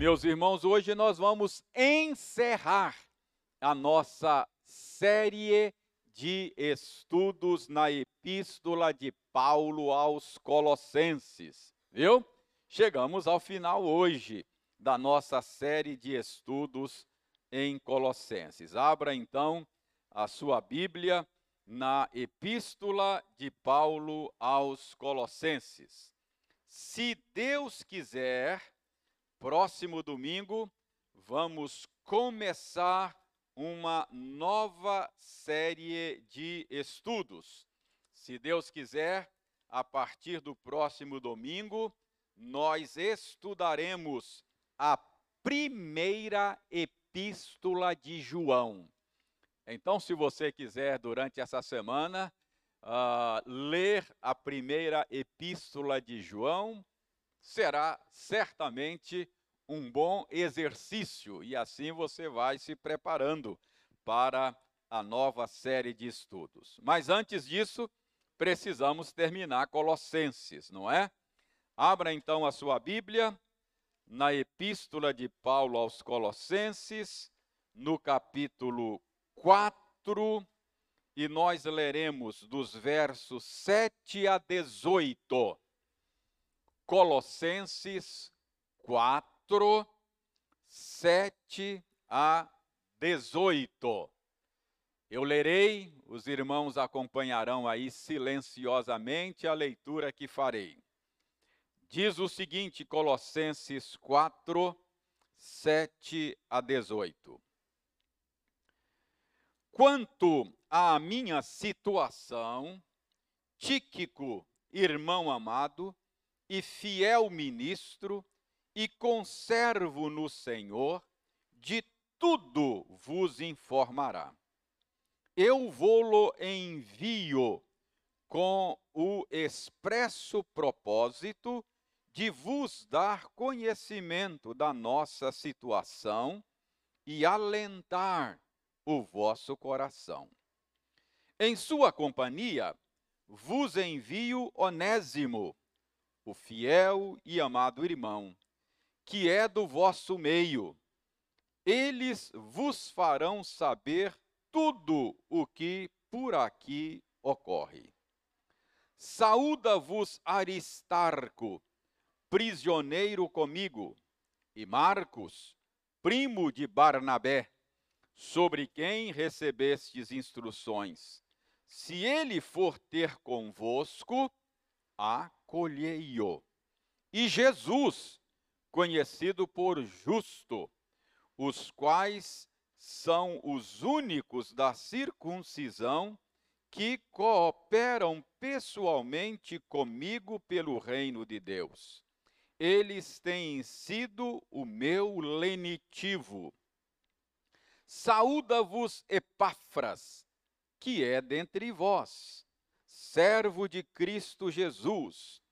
Meus irmãos, hoje nós vamos encerrar a nossa série de estudos na Epístola de Paulo aos Colossenses, viu? Chegamos ao final hoje da nossa série de estudos em Colossenses. Abra então a sua Bíblia na Epístola de Paulo aos Colossenses. Se Deus quiser, próximo domingo vamos começar uma nova série de estudos. Se Deus quiser, a partir do próximo domingo, nós estudaremos a primeira epístola de João. Então, se você quiser, durante essa semana, uh, ler a primeira epístola de João, será certamente um bom exercício e assim você vai se preparando para a nova série de estudos. Mas antes disso, precisamos terminar Colossenses, não é? Abra então a sua Bíblia na Epístola de Paulo aos Colossenses, no capítulo 4, e nós leremos dos versos 7 a 18. Colossenses 4, 7 a 18. Eu lerei, os irmãos acompanharão aí silenciosamente a leitura que farei. Diz o seguinte, Colossenses 4, 7 a 18. Quanto à minha situação, Tíquico, irmão amado e fiel ministro e conservo no Senhor, de tudo vos informará. Eu vou-lo envio com o expresso propósito de vos dar conhecimento da nossa situação e alentar o vosso coração. Em sua companhia, vos envio Onésimo, o fiel e amado irmão, que é do vosso meio. Eles vos farão saber tudo o que por aqui ocorre. Saúda-vos Aristarco, prisioneiro comigo, e Marcos, primo de Barnabé sobre quem recebestes instruções. Se ele for ter convosco, acolhei-o. E Jesus, conhecido por justo, os quais são os únicos da circuncisão que cooperam pessoalmente comigo pelo reino de Deus. Eles têm sido o meu lenitivo Saúda-vos Epáfras, que é dentre vós, servo de Cristo Jesus,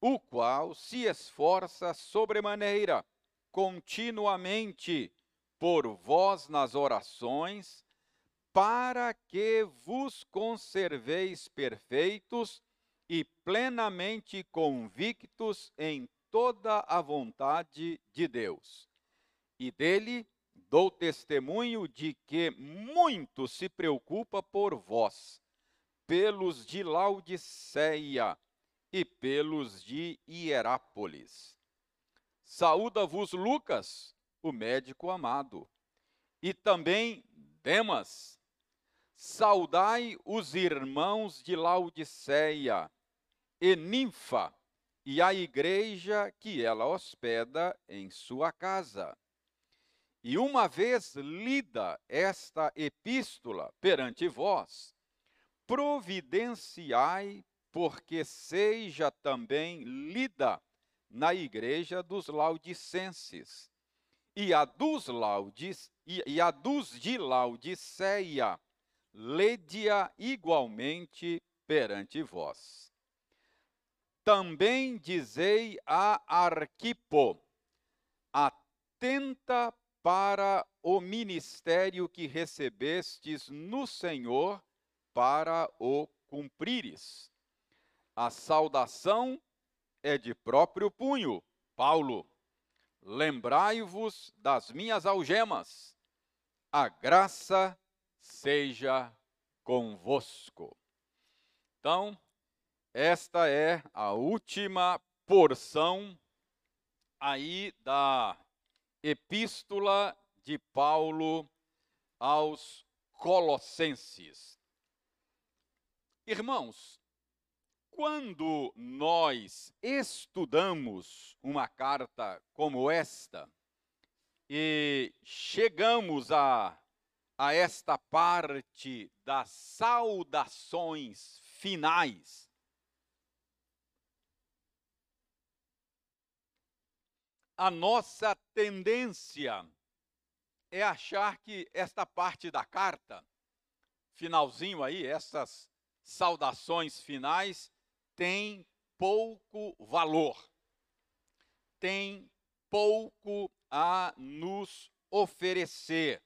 o qual se esforça sobremaneira, continuamente, por vós nas orações, para que vos conserveis perfeitos e plenamente convictos em toda a vontade de Deus. E dele Dou testemunho de que muito se preocupa por vós, pelos de Laodiceia e pelos de Hierápolis. Saúda-vos Lucas, o médico amado, e também Demas. Saudai os irmãos de Laodiceia e Ninfa e a igreja que ela hospeda em sua casa. E uma vez lida esta epístola perante vós, providenciai porque seja também lida na igreja dos laudicenses. E a dos laudes e, e a dos de Laodiceia, lede-a igualmente perante vós. Também dizei a Arquipo, atenta para o ministério que recebestes no Senhor para o cumprires. A saudação é de próprio punho, Paulo. lembrai-vos das minhas algemas. A graça seja convosco. Então, esta é a última porção aí da epístola de Paulo aos Colossenses. Irmãos, quando nós estudamos uma carta como esta e chegamos a, a esta parte das saudações finais, a nossa tendência é achar que esta parte da carta, finalzinho aí, essas saudações finais, tem pouco valor, tem pouco a nos oferecer.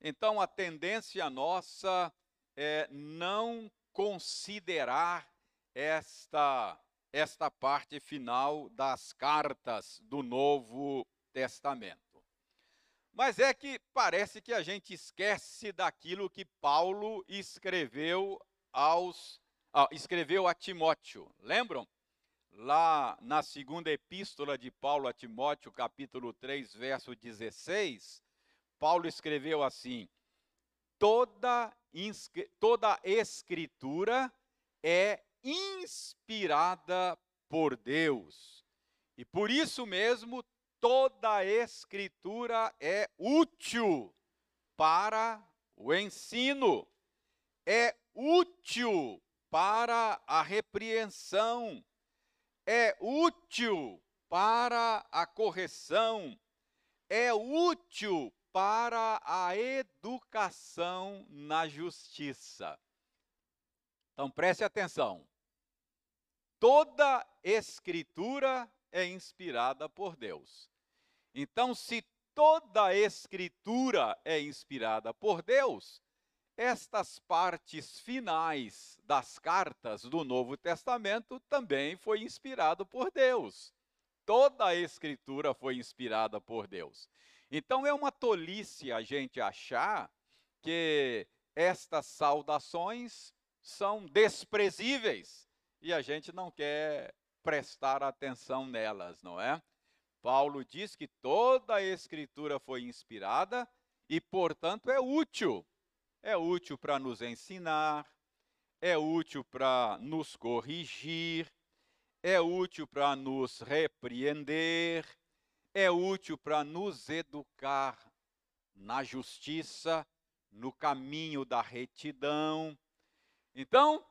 Então, a tendência nossa é não considerar esta, esta parte final das cartas do Novo Testamento. Mas é que parece que a gente esquece daquilo que Paulo escreveu aos ah, escreveu a Timóteo. Lembram? Lá na segunda epístola de Paulo a Timóteo, capítulo 3, verso 16, Paulo escreveu assim: toda, toda escritura é inspirada por Deus. E por isso mesmo, toda escritura é útil para o ensino, é útil para a repreensão, é útil para a correção, é útil para a educação na justiça. Então preste atenção. Toda escritura é inspirada por Deus. Então, se toda escritura é inspirada por Deus, estas partes finais das cartas do Novo Testamento também foi inspirado por Deus. Toda a escritura foi inspirada por Deus. Então é uma tolice a gente achar que estas saudações são desprezíveis e a gente não quer prestar atenção nelas, não é? Paulo diz que toda a escritura foi inspirada e, portanto, é útil é útil para nos ensinar, é útil para nos corrigir, é útil para nos repreender, é útil para nos educar na justiça, no caminho da retidão. Então,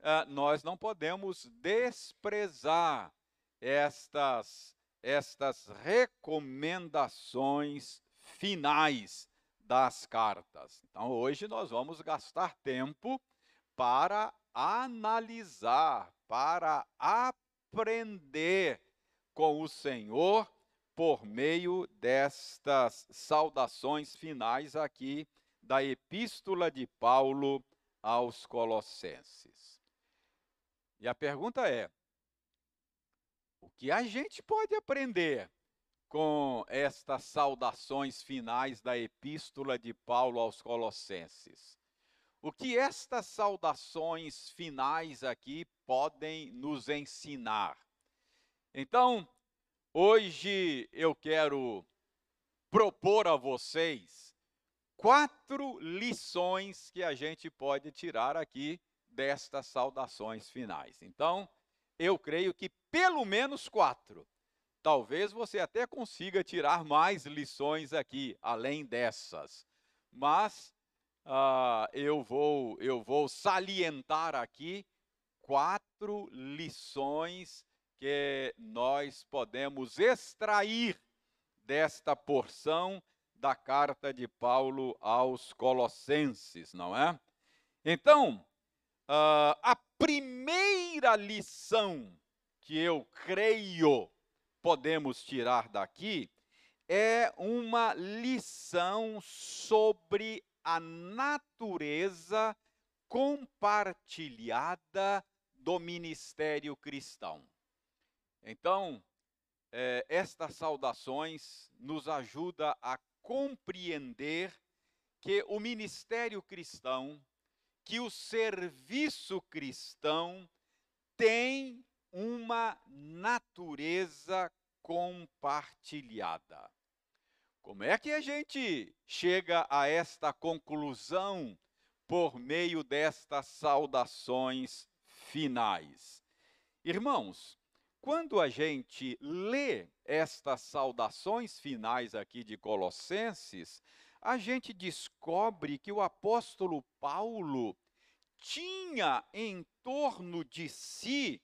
eh, nós não podemos desprezar estas, estas recomendações finais das cartas. Então, hoje nós vamos gastar tempo para analisar, para aprender com o Senhor por meio destas saudações finais aqui da Epístola de Paulo aos Colossenses. E a pergunta é: o que a gente pode aprender com estas saudações finais da epístola de Paulo aos Colossenses. O que estas saudações finais aqui podem nos ensinar? Então, hoje eu quero propor a vocês quatro lições que a gente pode tirar aqui destas saudações finais. Então, eu creio que pelo menos quatro. Talvez você até consiga tirar mais lições aqui, além dessas. Mas uh, eu, vou, eu vou salientar aqui quatro lições que nós podemos extrair desta porção da carta de Paulo aos Colossenses, não é? Então, uh, a primeira lição que eu creio podemos tirar daqui é uma lição sobre a natureza compartilhada do ministério cristão. Então, eh, estas saudações nos ajuda a compreender que o ministério cristão, que o serviço cristão tem uma natureza compartilhada. Como é que a gente chega a esta conclusão por meio destas saudações finais? Irmãos, quando a gente lê estas saudações finais aqui de Colossenses, a gente descobre que o apóstolo Paulo tinha em torno de si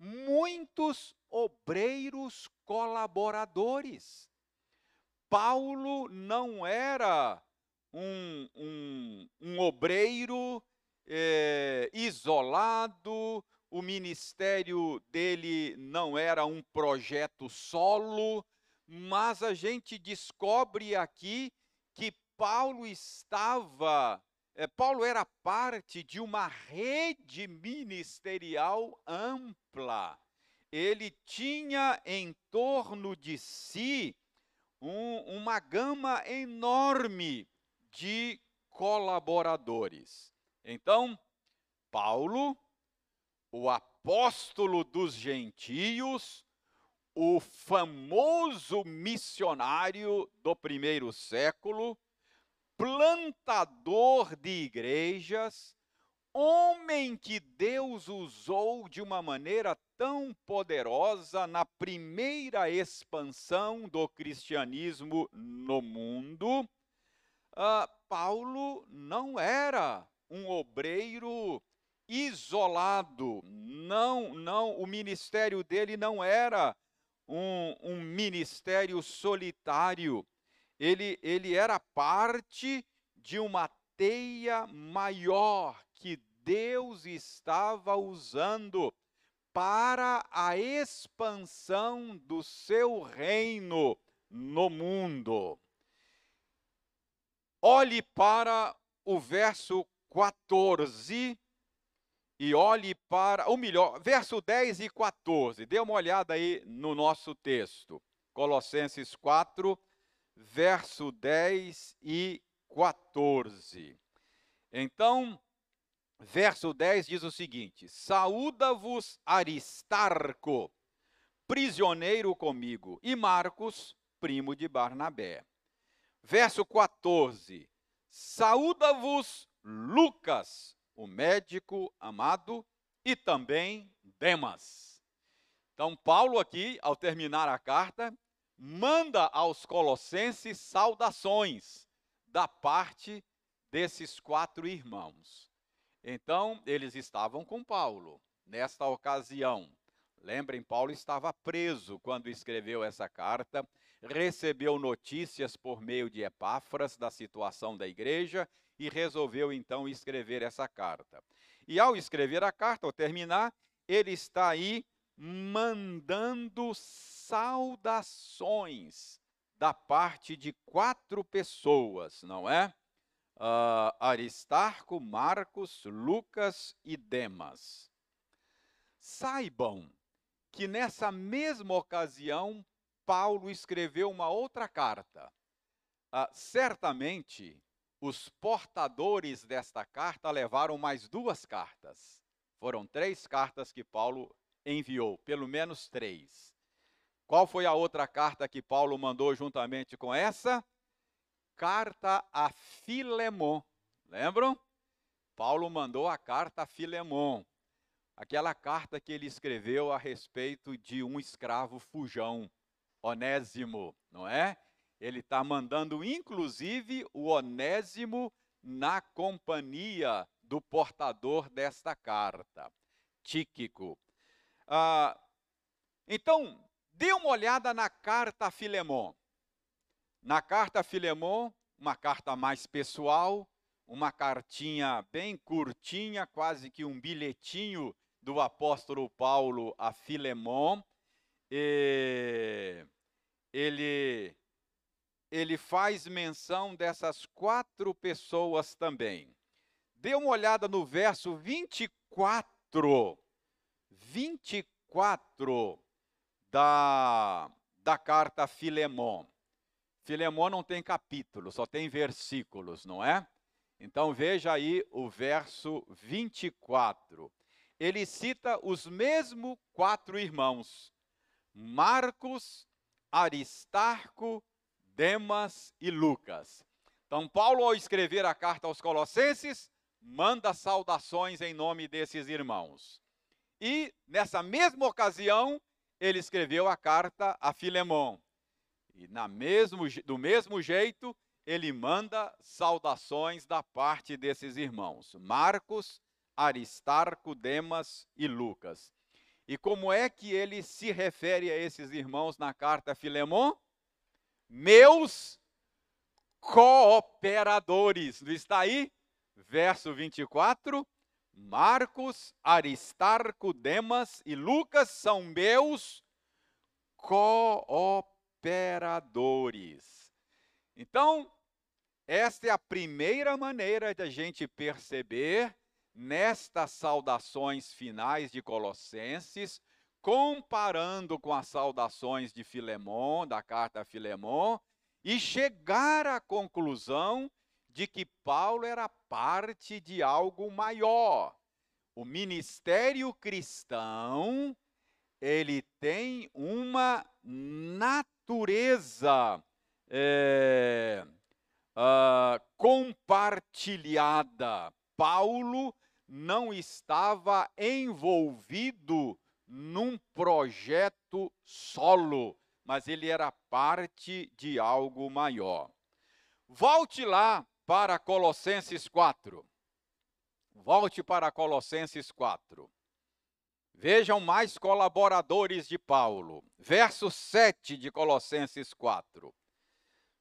muitos obreiros colaboradores. Paulo não era um, um, um obreiro é, isolado, o ministério dele não era um projeto solo, mas a gente descobre aqui que Paulo estava, Paulo era parte de uma rede ministerial ampla. Ele tinha em torno de si um, uma gama enorme de colaboradores. Então, Paulo, o apóstolo dos gentios, o famoso missionário do primeiro século, plantador de igrejas, homem que Deus usou de uma maneira tão poderosa na primeira expansão do cristianismo no mundo, uh, Paulo não era um obreiro isolado, não, não, o ministério dele não era um, um ministério solitário, ele, ele era parte de uma teia maior que Deus estava usando para a expansão do seu reino no mundo. Olhe para o verso 14 e olhe para, ou melhor, verso 10 e 14. Dê uma olhada aí no nosso texto. Colossenses 4, verso 10 e 14. Então, verso 10 diz o seguinte: Saúda-vos Aristarco, prisioneiro comigo, e Marcos, primo de Barnabé. Verso 14: Saúda-vos Lucas, o médico amado, e também Demas. Então, Paulo, aqui, ao terminar a carta, manda aos Colossenses saudações da parte desses quatro irmãos. Então, eles estavam com Paulo nesta ocasião. Lembrem, Paulo estava preso quando escreveu essa carta, recebeu notícias por meio de Epáfras da situação da igreja e resolveu então escrever essa carta. E ao escrever a carta, ao terminar, ele está aí mandando saudações da parte de quatro pessoas, não é? Uh, Aristarco, Marcos, Lucas e Demas. Saibam que nessa mesma ocasião, Paulo escreveu uma outra carta. Uh, certamente, os portadores desta carta levaram mais duas cartas. Foram três cartas que Paulo enviou, pelo menos três. Qual foi a outra carta que Paulo mandou juntamente com essa? Carta a Filemon. Lembram? Paulo mandou a carta a Filemon. Aquela carta que ele escreveu a respeito de um escravo fujão, Onésimo, não é? Ele está mandando, inclusive, o Onésimo na companhia do portador desta carta, Tíquico. Ah, então, dê uma olhada na carta a Filemon. Na carta a Filemon, uma carta mais pessoal, uma cartinha bem curtinha, quase que um bilhetinho do apóstolo Paulo a Filemon. E ele ele faz menção dessas quatro pessoas também. Dê uma olhada no verso 24. 24 da, da carta a Filemon. Filemon não tem capítulo, só tem versículos, não é? Então veja aí o verso 24. Ele cita os mesmos quatro irmãos: Marcos, Aristarco, Demas e Lucas. Então, Paulo, ao escrever a carta aos Colossenses, manda saudações em nome desses irmãos. E, nessa mesma ocasião, ele escreveu a carta a Filemon. E na mesmo, do mesmo jeito, ele manda saudações da parte desses irmãos, Marcos, Aristarco, Demas e Lucas. E como é que ele se refere a esses irmãos na carta a Filemon? Meus cooperadores. Está aí? Verso 24. Marcos, Aristarco, Demas e Lucas são meus cooperadores. Então, esta é a primeira maneira de a gente perceber nestas saudações finais de Colossenses, comparando com as saudações de Filemon, da carta a Filemon, e chegar à conclusão de que Paulo era parte de algo maior. O ministério cristão, ele tem uma natureza é, uh, compartilhada. Paulo não estava envolvido num projeto solo, mas ele era parte de algo maior. Volte lá para Colossenses 4. Volte para Colossenses 4. Vejam mais colaboradores de Paulo. Verso 7 de Colossenses 4.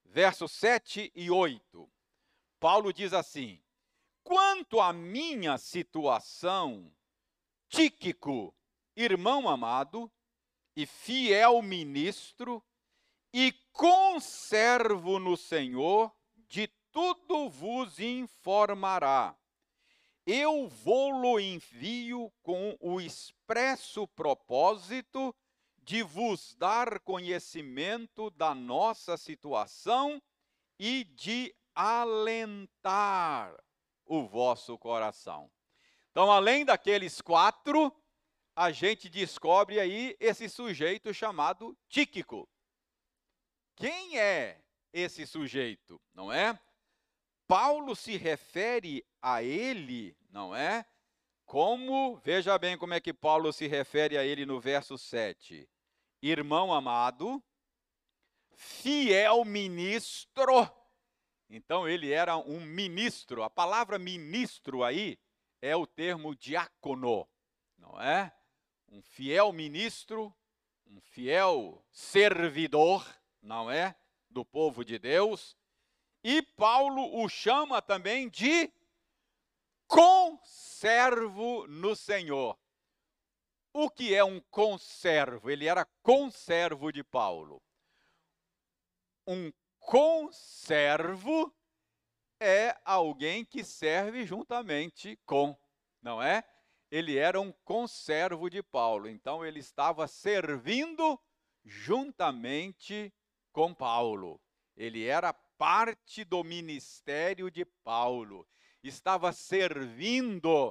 Versos 7 e 8. Paulo diz assim: Quanto à minha situação, Tíquico, irmão amado e fiel ministro, e conservo no Senhor, tudo vos informará. Eu vou-lo envio com o expresso propósito de vos dar conhecimento da nossa situação e de alentar o vosso coração. Então, além daqueles quatro, a gente descobre aí esse sujeito chamado Tíquico. Quem é esse sujeito, não é? Paulo se refere a ele, não é? Como, veja bem como é que Paulo se refere a ele no verso 7. Irmão amado, fiel ministro então ele era um ministro. A palavra ministro aí é o termo diácono, não é? Um fiel ministro, um fiel servidor, não é? Do povo de Deus. E Paulo o chama também de conservo no Senhor. O que é um conservo? Ele era conservo de Paulo. Um conservo é alguém que serve juntamente com, não é? Ele era um conservo de Paulo, então ele estava servindo juntamente com Paulo. Ele era parte do ministério de Paulo, estava servindo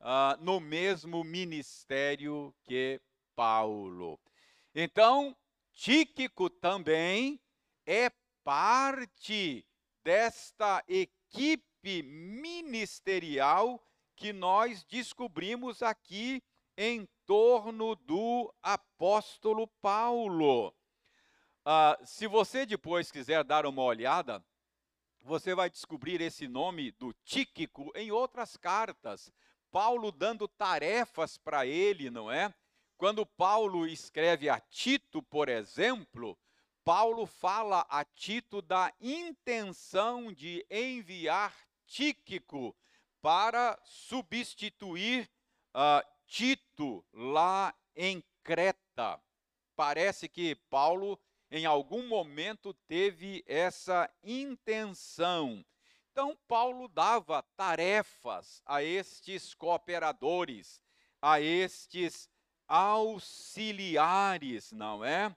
uh, no mesmo ministério que Paulo. Então, Tíquico também é parte desta equipe ministerial que nós descobrimos aqui em torno do apóstolo Paulo. Ah, se você depois quiser dar uma olhada, você vai descobrir esse nome do Tíquico em outras cartas. Paulo dando tarefas para ele, não é? Quando Paulo escreve a Tito, por exemplo, Paulo fala a Tito da intenção de enviar Tíquico para substituir uh, Tito lá em Creta. Parece que Paulo, em algum momento, teve essa intenção. Então, Paulo dava tarefas a estes cooperadores, a estes auxiliares, não é?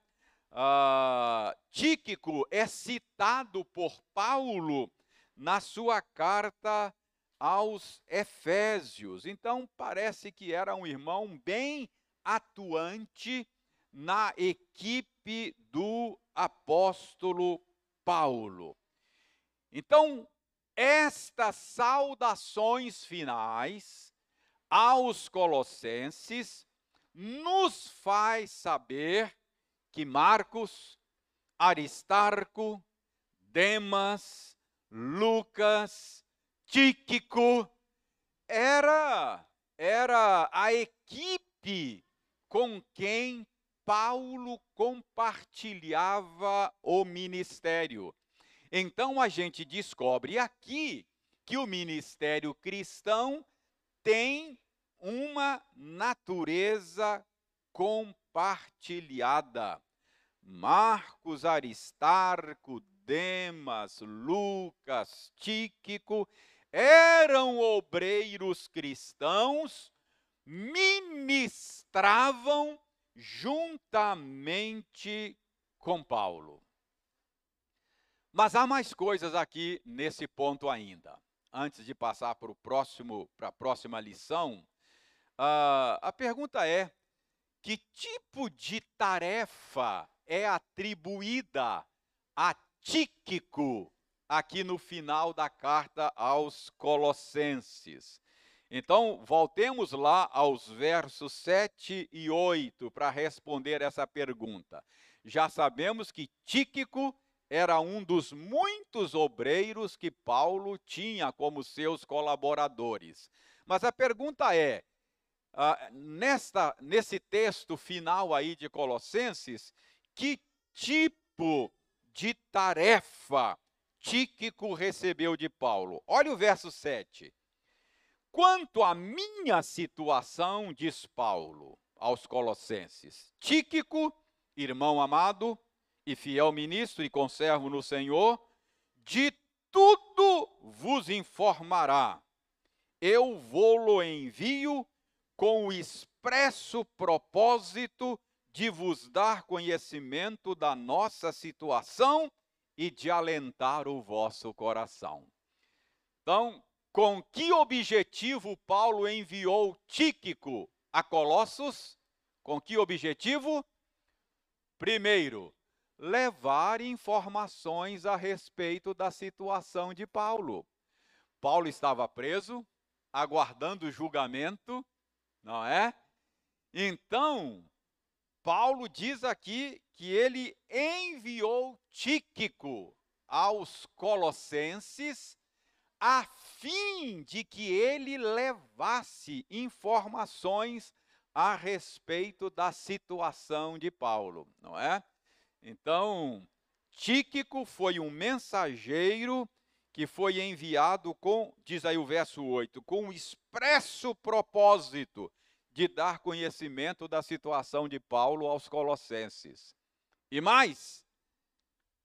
uh, Tíquico é citado por Paulo na sua carta aos Efésios. Então, parece que era um irmão bem atuante na equipe do apóstolo Paulo. Então, estas saudações finais aos Colossenses nos faz saber que Marcos, Aristarco, Demas, Lucas, Tíquico era era a equipe com quem Paulo compartilhava o ministério. Então a gente descobre aqui que o ministério cristão tem uma natureza compartilhada. Marcos, Aristarco, Demas, Lucas, Tíquico eram obreiros cristãos, ministravam juntamente com Paulo. Mas há mais coisas aqui nesse ponto ainda. Antes de passar para o próximo, para a próxima lição, uh, a pergunta é: que tipo de tarefa é atribuída a Tíquico aqui no final da carta aos Colossenses? Então, voltemos lá aos versos 7 e 8 para responder essa pergunta. Já sabemos que Tíquico era um dos muitos obreiros que Paulo tinha como seus colaboradores. Mas a pergunta é: ah, nesta, nesse texto final aí de Colossenses, que tipo de tarefa Tíquico recebeu de Paulo? Olha o verso 7. Quanto à minha situação, diz Paulo aos Colossenses, Tíquico, irmão amado, e fiel ministro e conservo no Senhor, de tudo vos informará. Eu vou-lo envio com o expresso propósito de vos dar conhecimento da nossa situação e de alentar o vosso coração. Então, com que objetivo Paulo enviou Tíquico a Colossos? Com que objetivo? Primeiro, levar informações a respeito da situação de Paulo. Paulo estava preso, aguardando julgamento, não é? Então, Paulo diz aqui que ele enviou Tíquico aos Colossenses a fim de que ele levasse informações a respeito da situação de Paulo, não é? Então, Tíquico foi um mensageiro que foi enviado com, diz aí o verso 8, com o expresso propósito de dar conhecimento da situação de Paulo aos colossenses. E mais,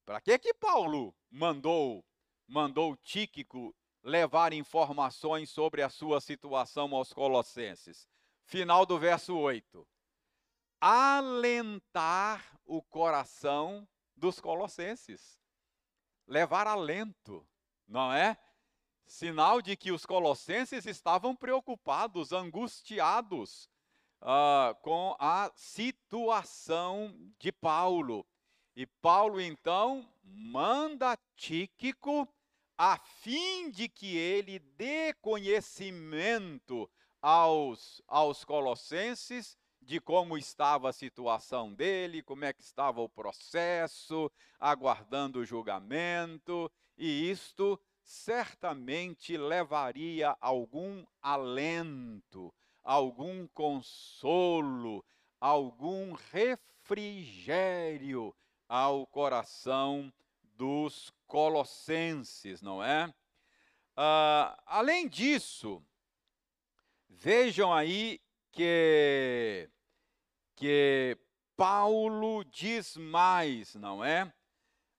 para que que Paulo mandou mandou Tíquico levar informações sobre a sua situação aos colossenses? Final do verso 8 alentar o coração dos colossenses. Levar alento, não é? Sinal de que os colossenses estavam preocupados, angustiados uh, com a situação de Paulo. E Paulo, então, manda Tíquico a fim de que ele dê conhecimento aos, aos colossenses de como estava a situação dele, como é que estava o processo, aguardando o julgamento, e isto certamente levaria algum alento, algum consolo, algum refrigério ao coração dos colossenses, não é? Uh, além disso, vejam aí que que Paulo diz mais, não é?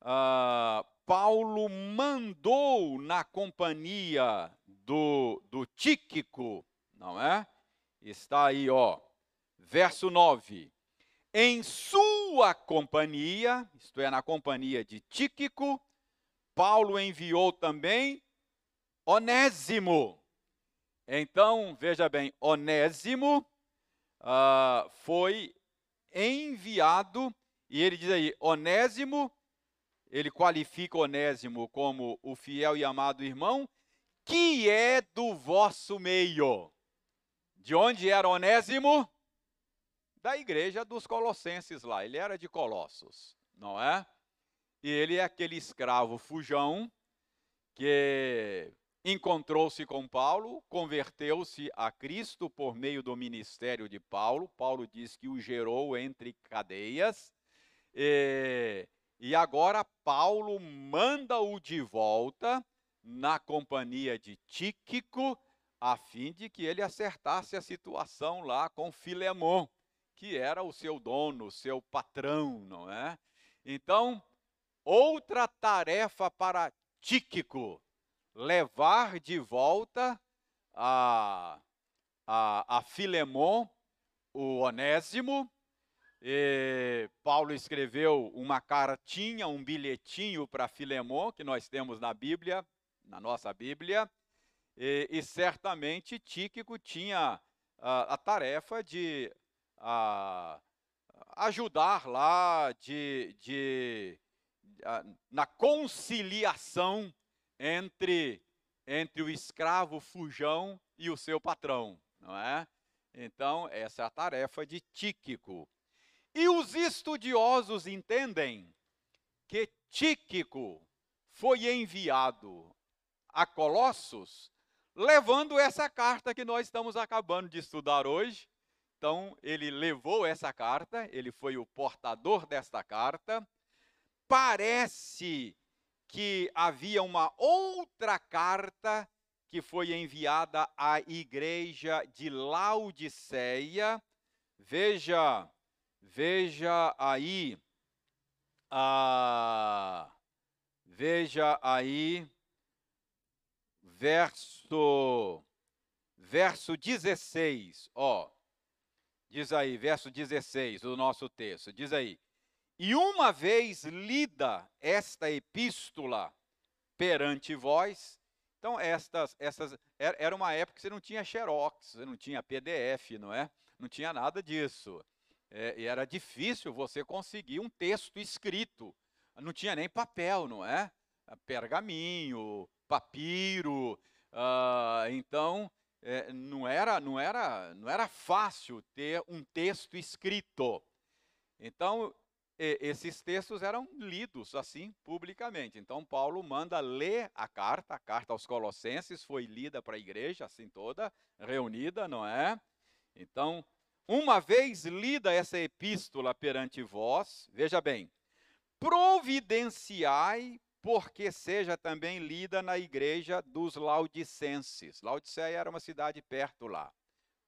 Uh, Paulo mandou na companhia do, do Tíquico, não é? Está aí, ó, verso 9. Em sua companhia, isto é, na companhia de Tíquico, Paulo enviou também Onésimo. Então, veja bem, Onésimo uh, foi enviado, e ele diz aí, Onésimo, ele qualifica Onésimo como o fiel e amado irmão, que é do vosso meio. De onde era Onésimo? Da igreja dos Colossenses lá. Ele era de Colossos, não é? E ele é aquele escravo fujão que encontrou-se com Paulo, converteu-se a Cristo por meio do ministério de Paulo. Paulo diz que o gerou entre cadeias. E, e agora Paulo manda-o de volta na companhia de Tíquico, a fim de que ele acertasse a situação lá com Filemon que era o seu dono, o seu patrão, não é? Então, outra tarefa para Tíquico, levar de volta a, a, a Filemon, o Onésimo, e Paulo escreveu uma cartinha, um bilhetinho para Filemon, que nós temos na Bíblia, na nossa Bíblia, e, e certamente Tíquico tinha a, a tarefa de a ajudar lá de, de a, na conciliação entre, entre o escravo fujão e o seu patrão, não é? Então, essa é a tarefa de Tíquico. E os estudiosos entendem que Tíquico foi enviado a Colossos levando essa carta que nós estamos acabando de estudar hoje, então, ele levou essa carta, ele foi o portador desta carta. Parece que havia uma outra carta que foi enviada à igreja de Laodiceia. Veja, veja aí, ah, veja aí, verso, verso 16, ó. Diz aí, verso 16 do nosso texto, diz aí: E uma vez lida esta epístola perante vós, então estas, essas, era uma época que você não tinha xerox, você não tinha PDF, não é? Não tinha nada disso. É, e era difícil você conseguir um texto escrito. Não tinha nem papel, não é? Pergaminho, papiro. Uh, então, é, não, era, não, era, não era fácil ter um texto escrito. Então, esses textos eram lidos assim publicamente. Então Paulo manda ler a carta, a carta aos Colossenses foi lida para a igreja assim toda reunida, não é? Então, uma vez lida essa epístola perante vós, veja bem, providenciai porque seja também lida na igreja dos Laodicenses. Laodiceia era uma cidade perto lá,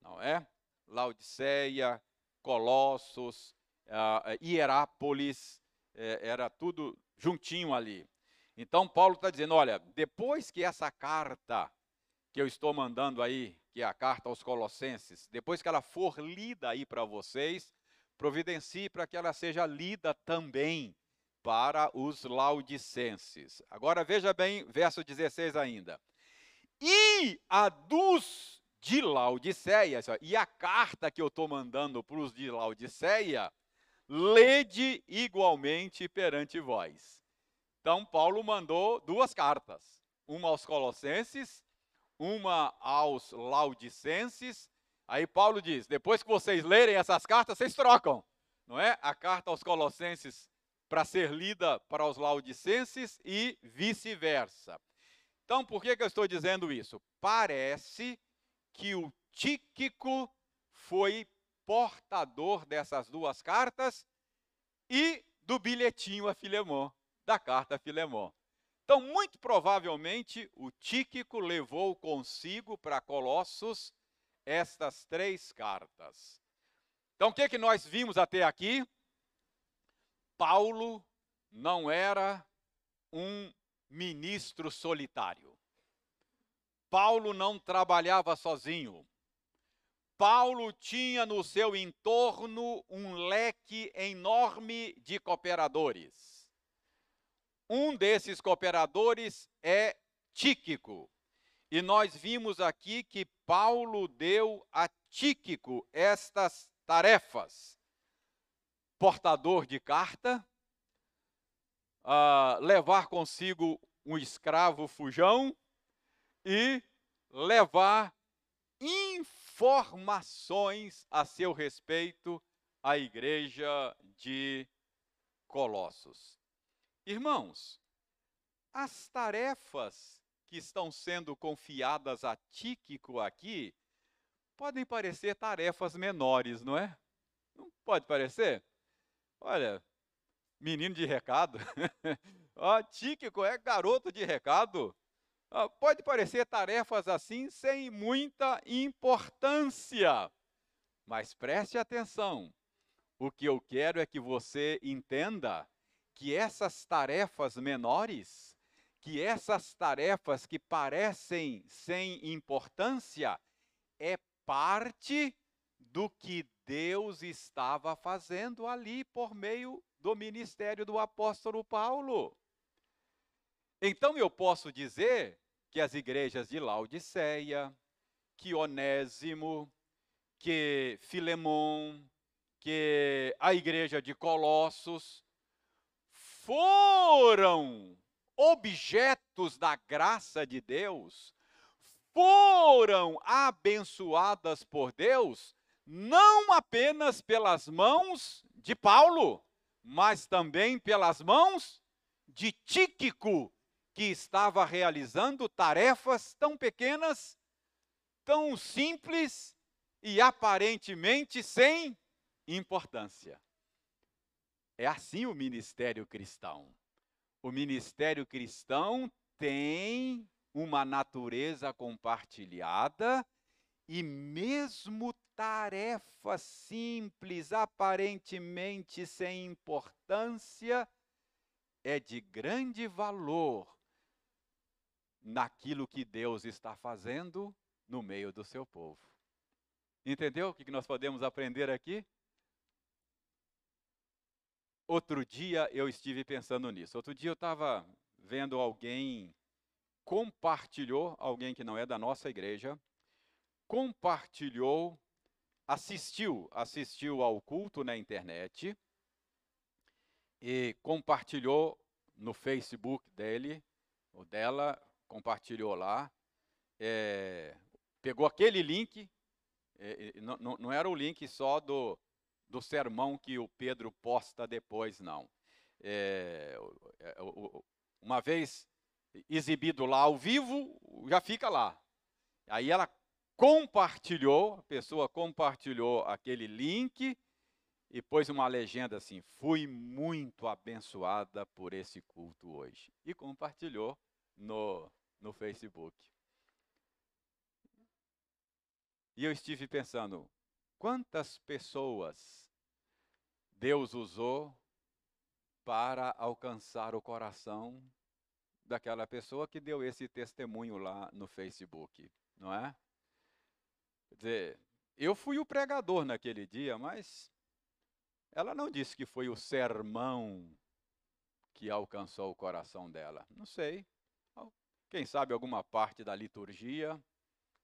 não é? Laodiceia, Colossos, uh, Hierápolis, uh, era tudo juntinho ali. Então Paulo está dizendo, olha, depois que essa carta que eu estou mandando aí, que é a carta aos Colossenses, depois que ela for lida aí para vocês, providencie para que ela seja lida também para os laudicenses. Agora veja bem, verso 16 ainda. E a dos de Laodiceia, e a carta que eu estou mandando para os de Laodiceia, lede igualmente perante vós. Então, Paulo mandou duas cartas, uma aos Colossenses, uma aos Laodicenses. Aí Paulo diz: depois que vocês lerem essas cartas, vocês trocam, não é? A carta aos Colossenses para ser lida para os laudicenses e vice-versa. Então, por que, que eu estou dizendo isso? Parece que o Tíquico foi portador dessas duas cartas e do bilhetinho a Filemon, da carta a Filemon. Então, muito provavelmente, o Tíquico levou consigo para Colossos estas três cartas. Então, o que, que nós vimos até aqui? Paulo não era um ministro solitário. Paulo não trabalhava sozinho. Paulo tinha no seu entorno um leque enorme de cooperadores. Um desses cooperadores é Tíquico. E nós vimos aqui que Paulo deu a Tíquico estas tarefas: portador de carta, uh, levar consigo um escravo fujão e levar informações a seu respeito à igreja de Colossos. Irmãos, as tarefas que estão sendo confiadas a Tíquico aqui podem parecer tarefas menores, não é? Não pode parecer? Olha, menino de recado. Ó, Tíquico é garoto de recado. pode parecer tarefas assim sem muita importância. Mas preste atenção. O que eu quero é que você entenda que essas tarefas menores, que essas tarefas que parecem sem importância, é parte do que Deus estava fazendo ali por meio do ministério do apóstolo Paulo. Então eu posso dizer que as igrejas de Laodiceia, que Onésimo, que Filemon, que a igreja de Colossos foram objetos da graça de Deus, foram abençoadas por Deus, não apenas pelas mãos de Paulo, mas também pelas mãos de Tíquico, que estava realizando tarefas tão pequenas, tão simples e aparentemente sem importância. É assim o ministério cristão. O ministério cristão tem uma natureza compartilhada e mesmo tarefas simples, aparentemente sem importância, é de grande valor naquilo que Deus está fazendo no meio do seu povo. Entendeu o que nós podemos aprender aqui? Outro dia eu estive pensando nisso. Outro dia eu estava vendo alguém compartilhou, alguém que não é da nossa igreja, compartilhou, assistiu, assistiu ao culto na internet e compartilhou no Facebook dele, ou dela, compartilhou lá, é, pegou aquele link, é, não, não, era o link só do, do sermão que o Pedro posta depois, não. É, uma vez exibido lá ao vivo, já fica lá. Aí ela compartilhou, a pessoa compartilhou aquele link e pôs uma legenda assim: Fui muito abençoada por esse culto hoje. E compartilhou no, no Facebook. E eu estive pensando: quantas pessoas Deus usou para alcançar o coração daquela pessoa que deu esse testemunho lá no Facebook, não é? Dizer, eu fui o pregador naquele dia, mas ela não disse que foi o sermão que alcançou o coração dela. Não sei. Quem sabe alguma parte da liturgia,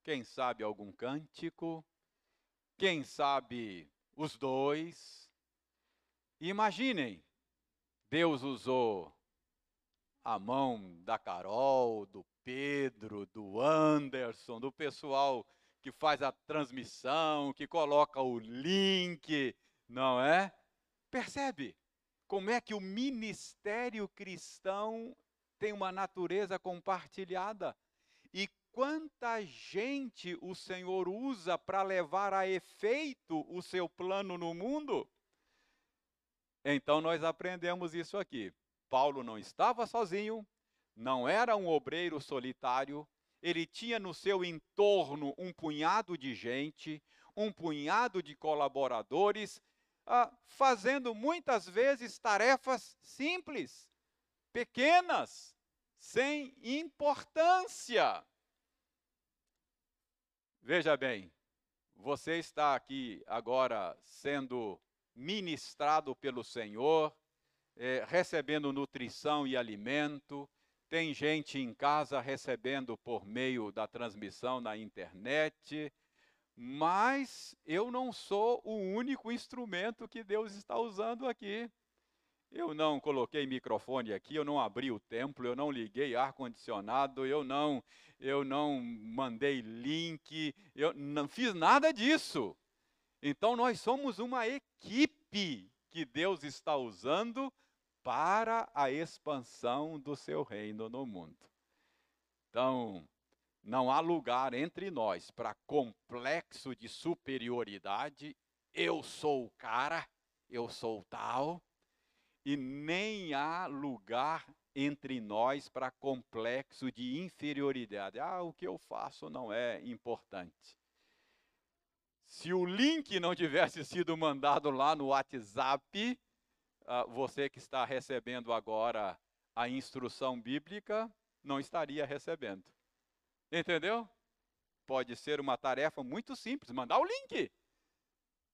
quem sabe algum cântico, quem sabe os dois. imaginem, Deus usou a mão da Carol, do Pedro, do Anderson, do pessoal que faz a transmissão, que coloca o link, não é? Percebe como é que o ministério cristão tem uma natureza compartilhada? E quanta gente o Senhor usa para levar a efeito o seu plano no mundo? Então nós aprendemos isso aqui. Paulo não estava sozinho, não era um obreiro solitário, ele tinha no seu entorno um punhado de gente, um punhado de colaboradores, ah, fazendo muitas vezes tarefas simples, pequenas, sem importância. Veja bem, você está aqui agora sendo ministrado pelo Senhor, é, recebendo nutrição e alimento. Tem gente em casa recebendo por meio da transmissão na internet. Mas eu não sou o único instrumento que Deus está usando aqui. Eu não coloquei microfone aqui, eu não abri o templo, eu não liguei ar condicionado, eu não eu não mandei link, eu não fiz nada disso. Então nós somos uma equipe que Deus está usando para a expansão do seu reino no mundo. Então, não há lugar entre nós para complexo de superioridade. Eu sou o cara, eu sou tal e nem há lugar entre nós para complexo de inferioridade. Ah, o que eu faço não é importante. Se o link não tivesse sido mandado lá no WhatsApp, ah, você que está recebendo agora a instrução bíblica não estaria recebendo. Entendeu? Pode ser uma tarefa muito simples, mandar o link.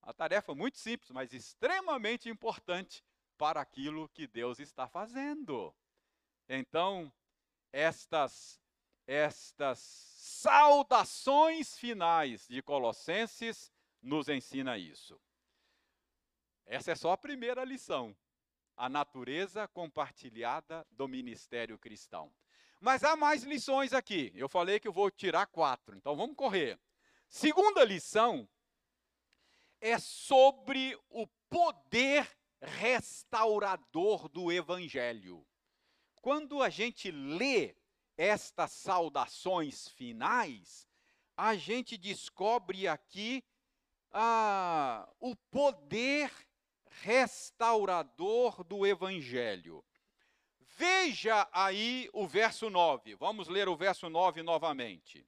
Uma tarefa muito simples, mas extremamente importante para aquilo que Deus está fazendo. Então, estas estas saudações finais de Colossenses nos ensina isso. Essa é só a primeira lição, a natureza compartilhada do ministério cristão. Mas há mais lições aqui. Eu falei que eu vou tirar quatro, então vamos correr. Segunda lição é sobre o poder restaurador do Evangelho. Quando a gente lê estas saudações finais, a gente descobre aqui ah, o poder restaurador do Evangelho. Veja aí o verso 9. Vamos ler o verso 9 novamente.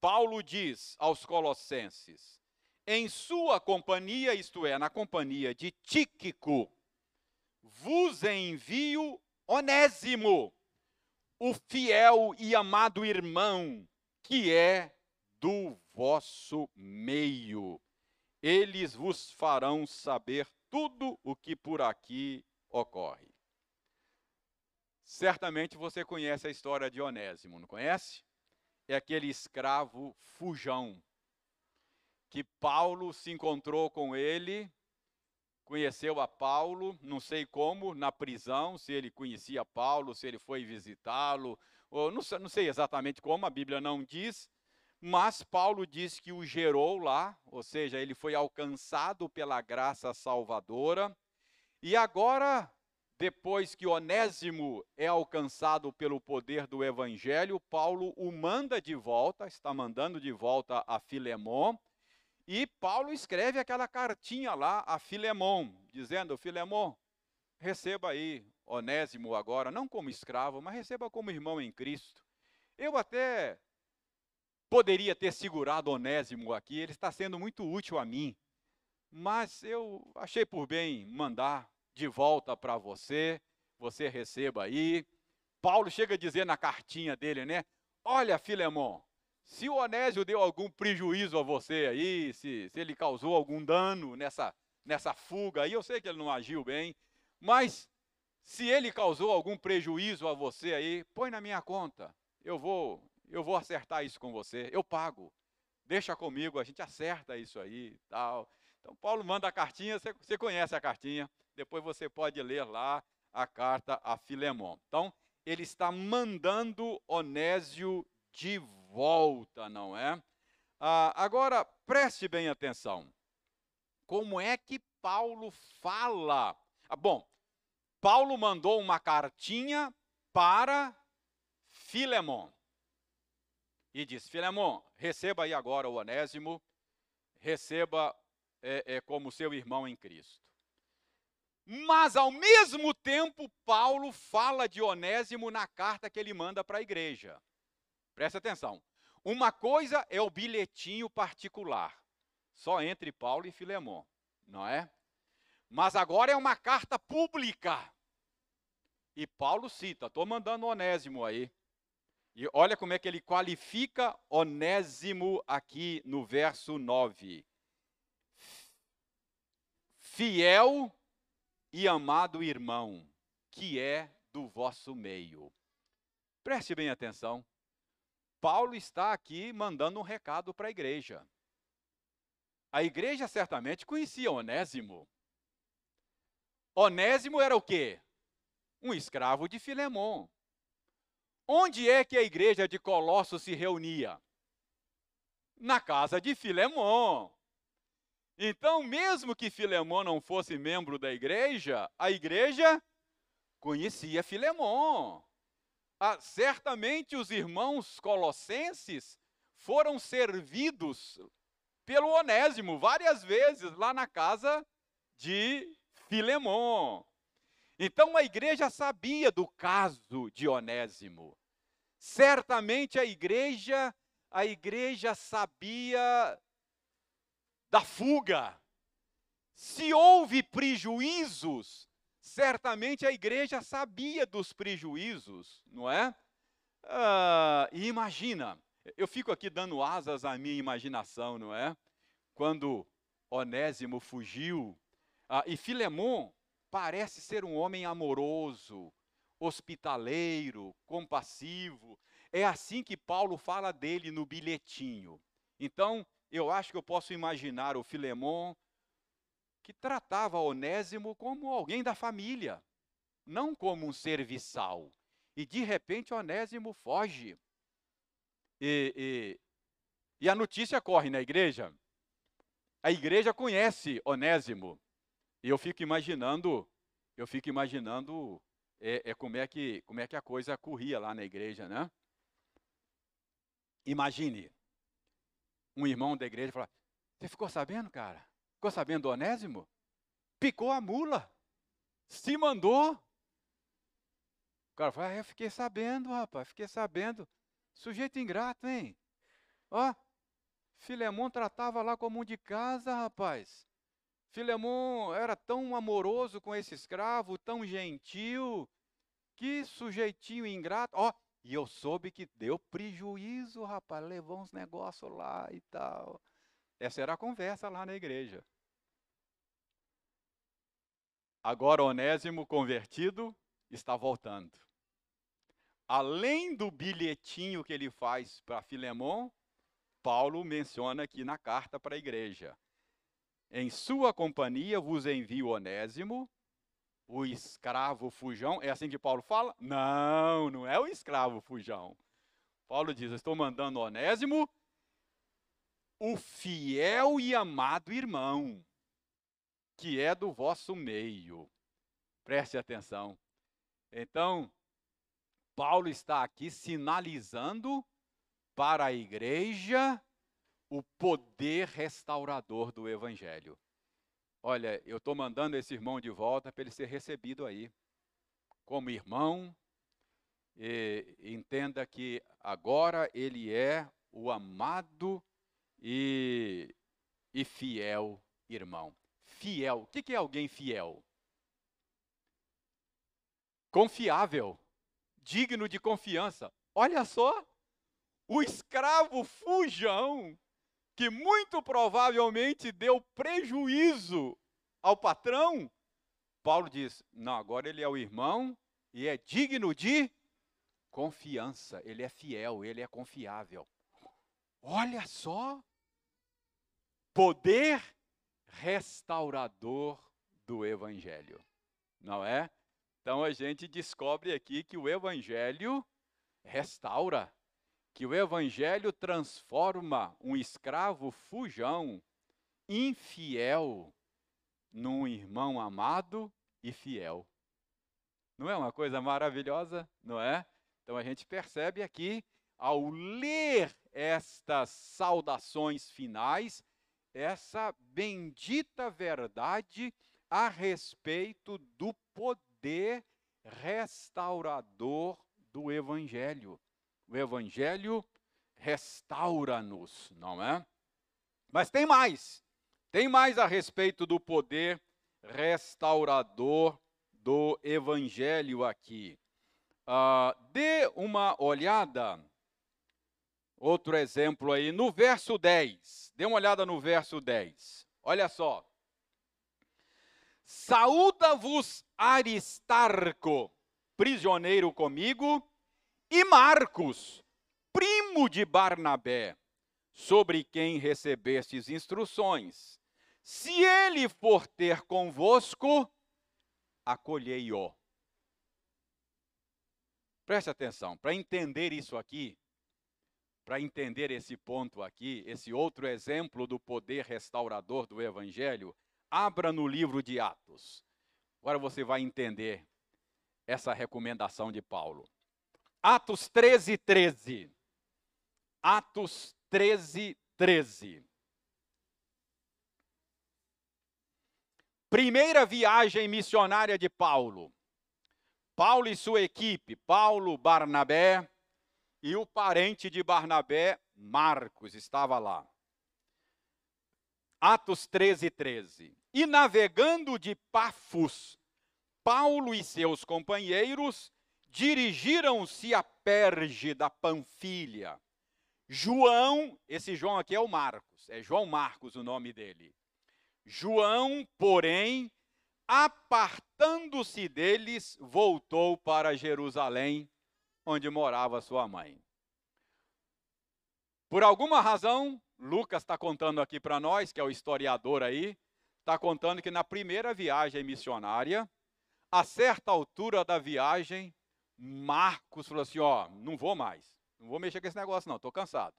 Paulo diz aos Colossenses: em sua companhia, isto é, na companhia de Tíquico, vos envio Onésimo, o fiel e amado irmão, que é do vosso meio. Eles vos farão saber tudo o que por aqui ocorre. Certamente você conhece a história de Onésimo, não conhece? É aquele escravo fujão que Paulo se encontrou com ele, conheceu a Paulo, não sei como, na prisão, se ele conhecia Paulo, se ele foi visitá-lo, ou não, não sei exatamente como, a Bíblia não diz, mas Paulo diz que o gerou lá, ou seja, ele foi alcançado pela graça salvadora, e agora, depois que Onésimo é alcançado pelo poder do evangelho, Paulo o manda de volta, está mandando de volta a Filemon, e Paulo escreve aquela cartinha lá a Filemon, dizendo: Filemon, receba aí Onésimo agora, não como escravo, mas receba como irmão em Cristo. Eu até poderia ter segurado Onésimo aqui, ele está sendo muito útil a mim, mas eu achei por bem mandar de volta para você, você receba aí. Paulo chega a dizer na cartinha dele, né? Olha, Filemon, se o Onésio deu algum prejuízo a você aí, se, se ele causou algum dano nessa, nessa fuga aí, eu sei que ele não agiu bem, mas se ele causou algum prejuízo a você aí, põe na minha conta. Eu vou, eu vou acertar isso com você, eu pago. Deixa comigo, a gente acerta isso aí, tal. Então Paulo manda a cartinha, você, você conhece a cartinha, depois você pode ler lá a carta a Filemon. Então, ele está mandando Onésio de volta, não é? Ah, agora, preste bem atenção. Como é que Paulo fala? Ah, bom, Paulo mandou uma cartinha para Filemon. E diz: Filemon, receba aí agora o Onésimo, receba é, é, como seu irmão em Cristo. Mas, ao mesmo tempo, Paulo fala de Onésimo na carta que ele manda para a igreja. Presta atenção. Uma coisa é o bilhetinho particular, só entre Paulo e Filemão, não é? Mas agora é uma carta pública. E Paulo cita, estou mandando Onésimo aí. E olha como é que ele qualifica Onésimo aqui no verso 9. Fiel e amado irmão, que é do vosso meio. Preste bem atenção. Paulo está aqui mandando um recado para a igreja. A igreja certamente conhecia Onésimo. Onésimo era o quê? Um escravo de Filemon. Onde é que a igreja de Colossos se reunia? Na casa de Filemon. Então, mesmo que Filemon não fosse membro da igreja, a igreja conhecia Filemon. Ah, certamente os irmãos colossenses foram servidos pelo Onésimo várias vezes lá na casa de Filemon. Então a igreja sabia do caso de Onésimo. Certamente a igreja, a igreja sabia da fuga. Se houve prejuízos, certamente a igreja sabia dos prejuízos, não é? Ah, e imagina, eu fico aqui dando asas à minha imaginação, não é? Quando Onésimo fugiu, ah, e Filemon parece ser um homem amoroso, hospitaleiro, compassivo. É assim que Paulo fala dele no bilhetinho. Então, eu acho que eu posso imaginar o Filemon que tratava Onésimo como alguém da família, não como um serviçal. E de repente Onésimo foge. E, e, e a notícia corre na igreja. A igreja conhece Onésimo. E eu fico imaginando, eu fico imaginando é, é, como, é que, como é que a coisa corria lá na igreja, né? Imagine um irmão da igreja falar: Você ficou sabendo, cara? Ficou sabendo do Onésimo? Picou a mula. Se mandou. O cara fala: ah, Eu fiquei sabendo, rapaz, fiquei sabendo. Sujeito ingrato, hein? Ó, Filemon tratava lá como um de casa, rapaz. Filemon era tão amoroso com esse escravo, tão gentil. Que sujeitinho ingrato. Ó, e eu soube que deu prejuízo, rapaz, levou uns negócios lá e tal. Essa era a conversa lá na igreja. Agora Onésimo convertido está voltando. Além do bilhetinho que ele faz para Filemon, Paulo menciona aqui na carta para a igreja. Em sua companhia vos envio Onésimo, o escravo fujão. É assim que Paulo fala? Não, não é o escravo fujão. Paulo diz: Estou mandando Onésimo, o fiel e amado irmão, que é do vosso meio. Preste atenção. Então, Paulo está aqui sinalizando para a igreja o poder restaurador do Evangelho. Olha, eu estou mandando esse irmão de volta para ele ser recebido aí, como irmão. E, entenda que agora ele é o amado e, e fiel irmão. Fiel. O que, que é alguém fiel? Confiável, digno de confiança. Olha só, o escravo fujão que muito provavelmente deu prejuízo ao patrão, Paulo diz: não, agora ele é o irmão e é digno de confiança, ele é fiel, ele é confiável. Olha só, poder restaurador do Evangelho, não é? Então a gente descobre aqui que o Evangelho restaura, que o evangelho transforma um escravo fujão, infiel, num irmão amado e fiel. Não é uma coisa maravilhosa, não é? Então a gente percebe aqui, ao ler estas saudações finais, essa bendita verdade a respeito do poder restaurador do Evangelho. O Evangelho restaura-nos, não é? Mas tem mais. Tem mais a respeito do poder restaurador do Evangelho aqui. Uh, dê uma olhada, outro exemplo aí, no verso 10. Dê uma olhada no verso 10. Olha só. Saúda-vos Aristarco, prisioneiro comigo, e Marcos, primo de Barnabé, sobre quem recebestes instruções. Se ele for ter convosco, acolhei-o. Preste atenção, para entender isso aqui, para entender esse ponto aqui, esse outro exemplo do poder restaurador do Evangelho, abra no livro de Atos. Agora você vai entender essa recomendação de Paulo. Atos 13, 13. Atos 13, 13. Primeira viagem missionária de Paulo. Paulo e sua equipe, Paulo, Barnabé e o parente de Barnabé, Marcos, estava lá. Atos 13, 13. E navegando de Pafos, Paulo e seus companheiros dirigiram-se a Perge da Panfilha. João, esse João aqui é o Marcos, é João Marcos o nome dele. João, porém, apartando-se deles, voltou para Jerusalém, onde morava sua mãe. Por alguma razão, Lucas está contando aqui para nós, que é o historiador aí, está contando que na primeira viagem missionária, a certa altura da viagem, Marcos falou assim: Ó, não vou mais, não vou mexer com esse negócio, não, estou cansado.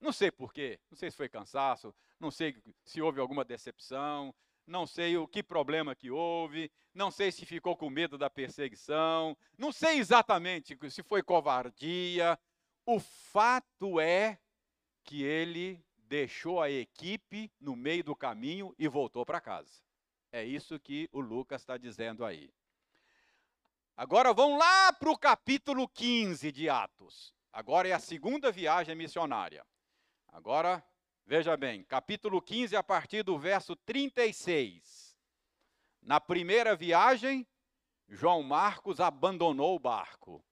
Não sei por quê, não sei se foi cansaço, não sei se houve alguma decepção, não sei o que problema que houve, não sei se ficou com medo da perseguição, não sei exatamente se foi covardia. O fato é que ele deixou a equipe no meio do caminho e voltou para casa. É isso que o Lucas está dizendo aí. Agora vão lá para o capítulo 15 de Atos. Agora é a segunda viagem missionária. Agora, veja bem, capítulo 15, a partir do verso 36. Na primeira viagem, João Marcos abandonou o barco.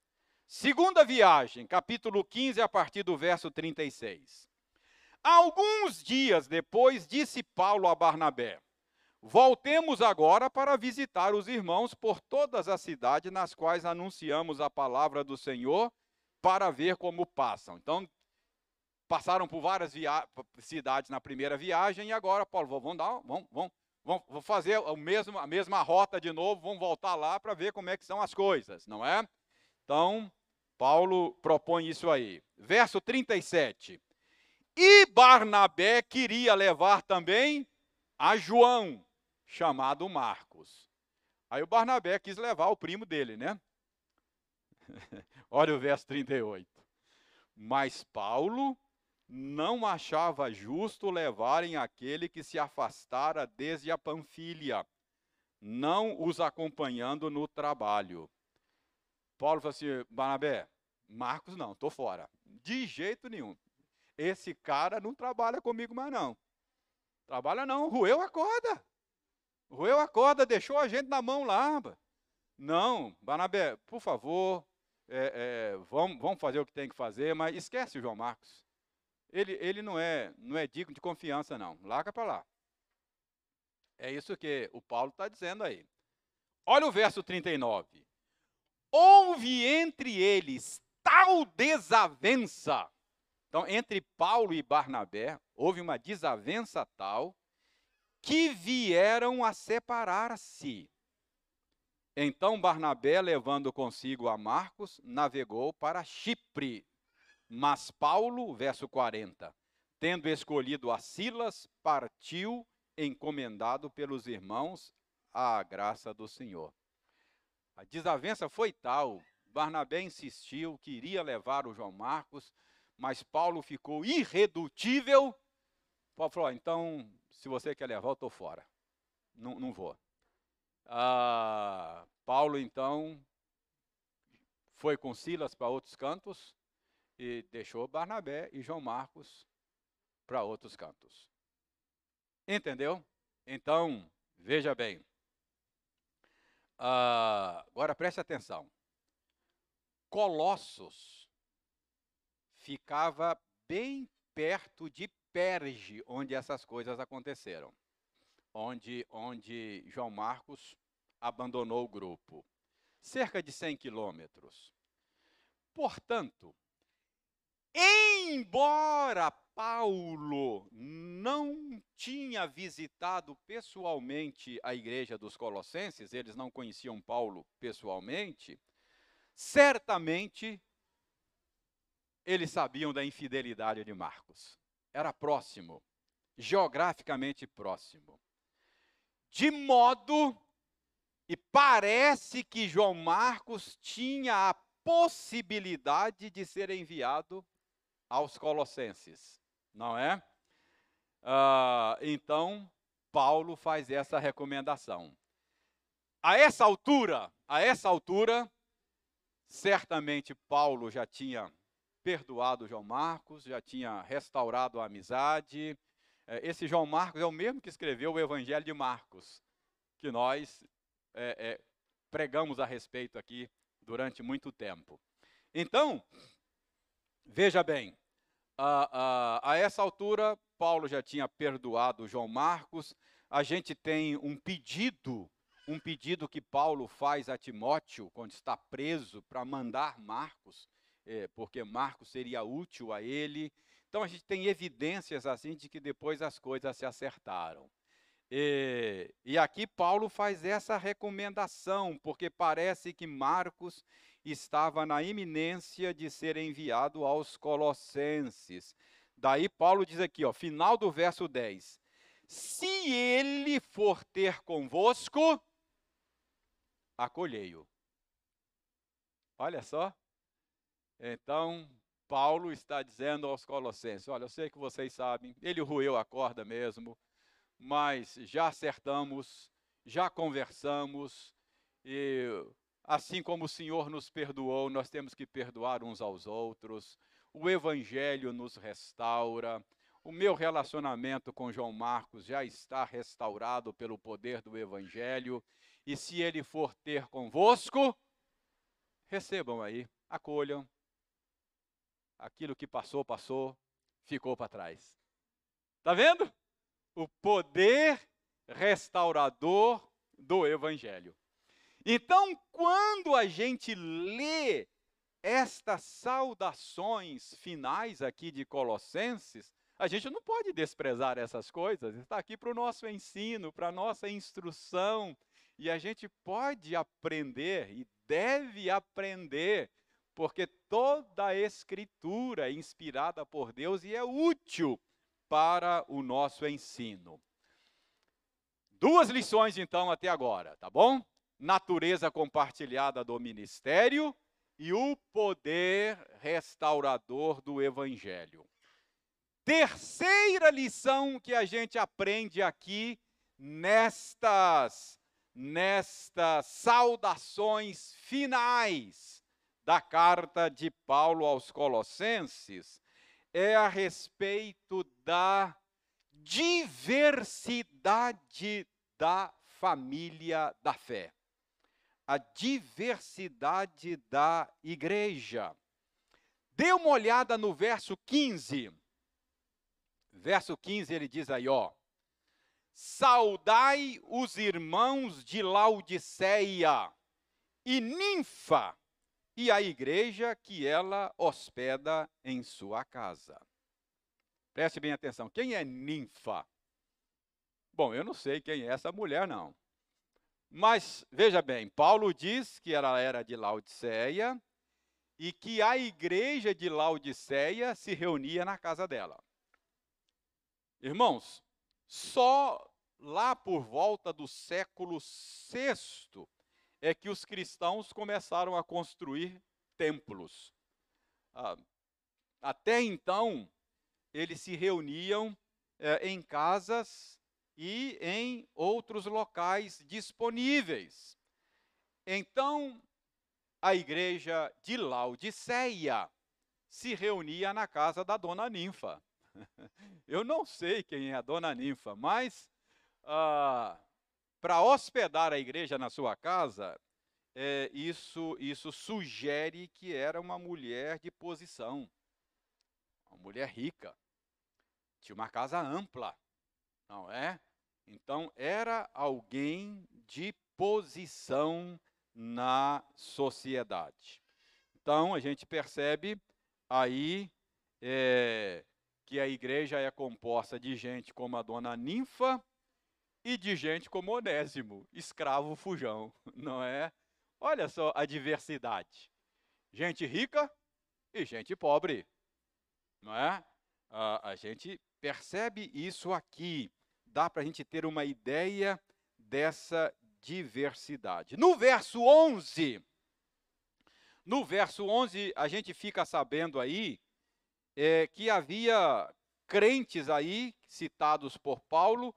Segunda viagem, capítulo 15, a partir do verso 36. Alguns dias depois, disse Paulo a Barnabé: Voltemos agora para visitar os irmãos por todas as cidades nas quais anunciamos a palavra do Senhor, para ver como passam. Então, passaram por várias cidades na primeira viagem e agora, Paulo, vamos dar, vamos, vamos, vamos fazer o mesmo, a mesma rota de novo, vamos voltar lá para ver como é que são as coisas, não é? Então, Paulo propõe isso aí. Verso 37. E Barnabé queria levar também a João, chamado Marcos. Aí o Barnabé quis levar o primo dele, né? Olha o verso 38. Mas Paulo não achava justo levarem aquele que se afastara desde a Panfilha, não os acompanhando no trabalho. Paulo falou assim: Barnabé, Marcos não, estou fora. De jeito nenhum. Esse cara não trabalha comigo mais não. Trabalha não, roeu a corda. Roeu a corda, deixou a gente na mão lá. Não, Barnabé, por favor, é, é, vamos, vamos fazer o que tem que fazer, mas esquece o João Marcos. Ele, ele não, é, não é digno de confiança, não. Larga para lá. É isso que o Paulo está dizendo aí. Olha o verso 39. Houve entre eles tal desavença. Então, entre Paulo e Barnabé, houve uma desavença tal que vieram a separar-se. Então Barnabé, levando consigo a Marcos, navegou para Chipre. Mas Paulo, verso 40, tendo escolhido a Silas, partiu, encomendado pelos irmãos à graça do Senhor. A desavença foi tal, Barnabé insistiu, queria levar o João Marcos, mas Paulo ficou irredutível. Paulo falou: então se você quer levar, eu estou fora. Não, não vou. Ah, Paulo, então, foi com Silas para outros cantos e deixou Barnabé e João Marcos para outros cantos. Entendeu? Então, veja bem. Ah, agora preste atenção. Colossos ficava bem perto de Perge, onde essas coisas aconteceram, onde, onde João Marcos abandonou o grupo. Cerca de 100 quilômetros. Portanto, embora Paulo não tinha visitado pessoalmente a igreja dos Colossenses, eles não conheciam Paulo pessoalmente, certamente eles sabiam da infidelidade de Marcos. Era próximo, geograficamente próximo. De modo, e parece que João Marcos tinha a possibilidade de ser enviado aos Colossenses, não é? Ah, então, Paulo faz essa recomendação. A essa altura, a essa altura, certamente Paulo já tinha perdoado João Marcos, já tinha restaurado a amizade. É, esse João Marcos é o mesmo que escreveu o Evangelho de Marcos, que nós é, é, pregamos a respeito aqui durante muito tempo. Então, veja bem, a, a, a essa altura, Paulo já tinha perdoado João Marcos, a gente tem um pedido um pedido que Paulo faz a Timóteo quando está preso para mandar Marcos é, porque Marcos seria útil a ele. Então a gente tem evidências assim de que depois as coisas se acertaram. E, e aqui Paulo faz essa recomendação, porque parece que Marcos estava na iminência de ser enviado aos Colossenses. Daí Paulo diz aqui, ó, final do verso 10: Se ele for ter convosco, acolhei-o. Olha só, então, Paulo está dizendo aos Colossenses: Olha, eu sei que vocês sabem, ele ruiu a corda mesmo, mas já acertamos, já conversamos, e assim como o Senhor nos perdoou, nós temos que perdoar uns aos outros. O Evangelho nos restaura. O meu relacionamento com João Marcos já está restaurado pelo poder do Evangelho. E se ele for ter convosco, recebam aí, acolham, aquilo que passou, passou, ficou para trás. Está vendo? O poder restaurador do Evangelho. Então, quando a gente lê estas saudações finais aqui de Colossenses, a gente não pode desprezar essas coisas, está aqui para o nosso ensino, para a nossa instrução, e a gente pode aprender e deve aprender porque toda a escritura é inspirada por Deus e é útil para o nosso ensino. Duas lições então até agora, tá bom? Natureza compartilhada do ministério e o poder restaurador do evangelho. Terceira lição que a gente aprende aqui nestas nestas saudações finais da carta de Paulo aos Colossenses é a respeito da diversidade da família da fé. A diversidade da igreja. Dê uma olhada no verso 15. Verso 15 ele diz aí, ó: Saudai os irmãos de Laodiceia e Ninfa, e a igreja que ela hospeda em sua casa. Preste bem atenção, quem é ninfa? Bom, eu não sei quem é essa mulher, não. Mas, veja bem, Paulo diz que ela era de Laodiceia e que a igreja de Laodiceia se reunia na casa dela. Irmãos, só lá por volta do século VI é que os cristãos começaram a construir templos. Ah, até então, eles se reuniam eh, em casas e em outros locais disponíveis. Então, a igreja de Laodiceia se reunia na casa da dona Ninfa. Eu não sei quem é a dona Ninfa, mas ah, para hospedar a igreja na sua casa, é, isso, isso sugere que era uma mulher de posição, uma mulher rica, tinha uma casa ampla, não é? Então, era alguém de posição na sociedade. Então, a gente percebe aí é, que a igreja é composta de gente como a dona Ninfa e de gente como Onésimo, escravo fujão, não é? Olha só a diversidade. Gente rica e gente pobre, não é? a gente percebe isso aqui. Dá para a gente ter uma ideia dessa diversidade. No verso 11, no verso 11, a gente fica sabendo aí é, que havia crentes aí, citados por Paulo,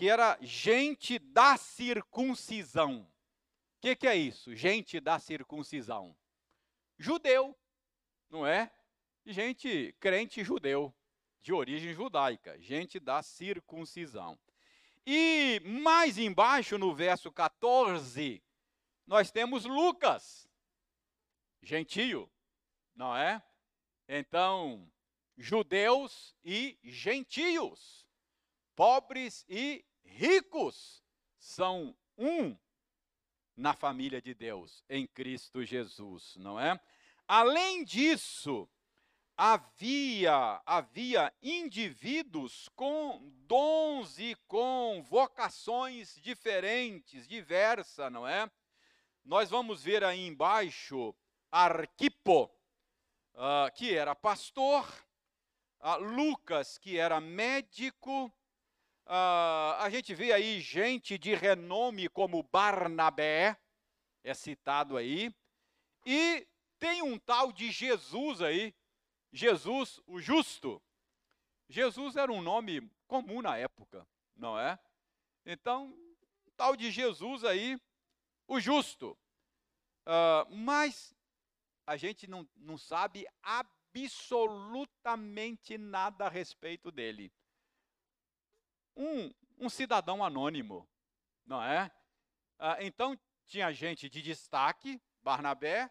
que era gente da circuncisão. O que, que é isso? Gente da circuncisão. Judeu, não é? Gente crente judeu, de origem judaica, gente da circuncisão. E mais embaixo, no verso 14, nós temos Lucas, gentio, não é? Então, judeus e gentios, pobres e ricos, são um na família de Deus, em Cristo Jesus, não é? Além disso, havia, havia indivíduos com dons e com vocações diferentes, diversas, não é? Nós vamos ver aí embaixo Arquipo, uh, que era pastor, uh, Lucas, que era médico, uh, a gente vê aí gente de renome como Barnabé, é citado aí, e tem um tal de Jesus aí, Jesus, o justo. Jesus era um nome comum na época, não é? Então, tal de Jesus aí, o justo. Uh, mas a gente não, não sabe absolutamente nada a respeito dele. Um, um cidadão anônimo, não é? Uh, então, tinha gente de destaque, Barnabé,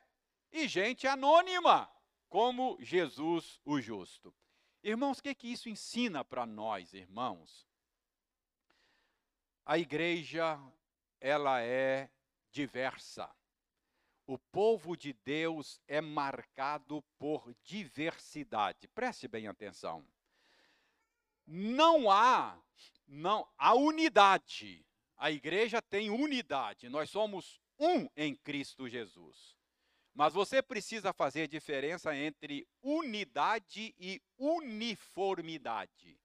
e gente anônima como Jesus o justo. Irmãos, o que, que isso ensina para nós, irmãos? A igreja, ela é diversa. O povo de Deus é marcado por diversidade. Preste bem atenção. Não há, não, a unidade. A igreja tem unidade. Nós somos um em Cristo Jesus. Mas você precisa fazer diferença entre unidade e uniformidade.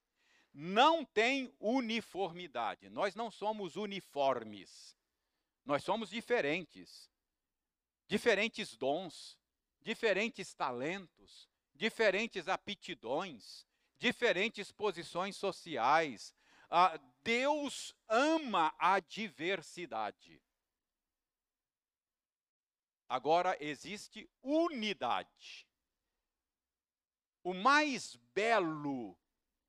Não tem uniformidade. Nós não somos uniformes. Nós somos diferentes. Diferentes dons, diferentes talentos, diferentes aptidões, diferentes posições sociais. Ah, Deus ama a diversidade. Agora existe unidade. O mais belo,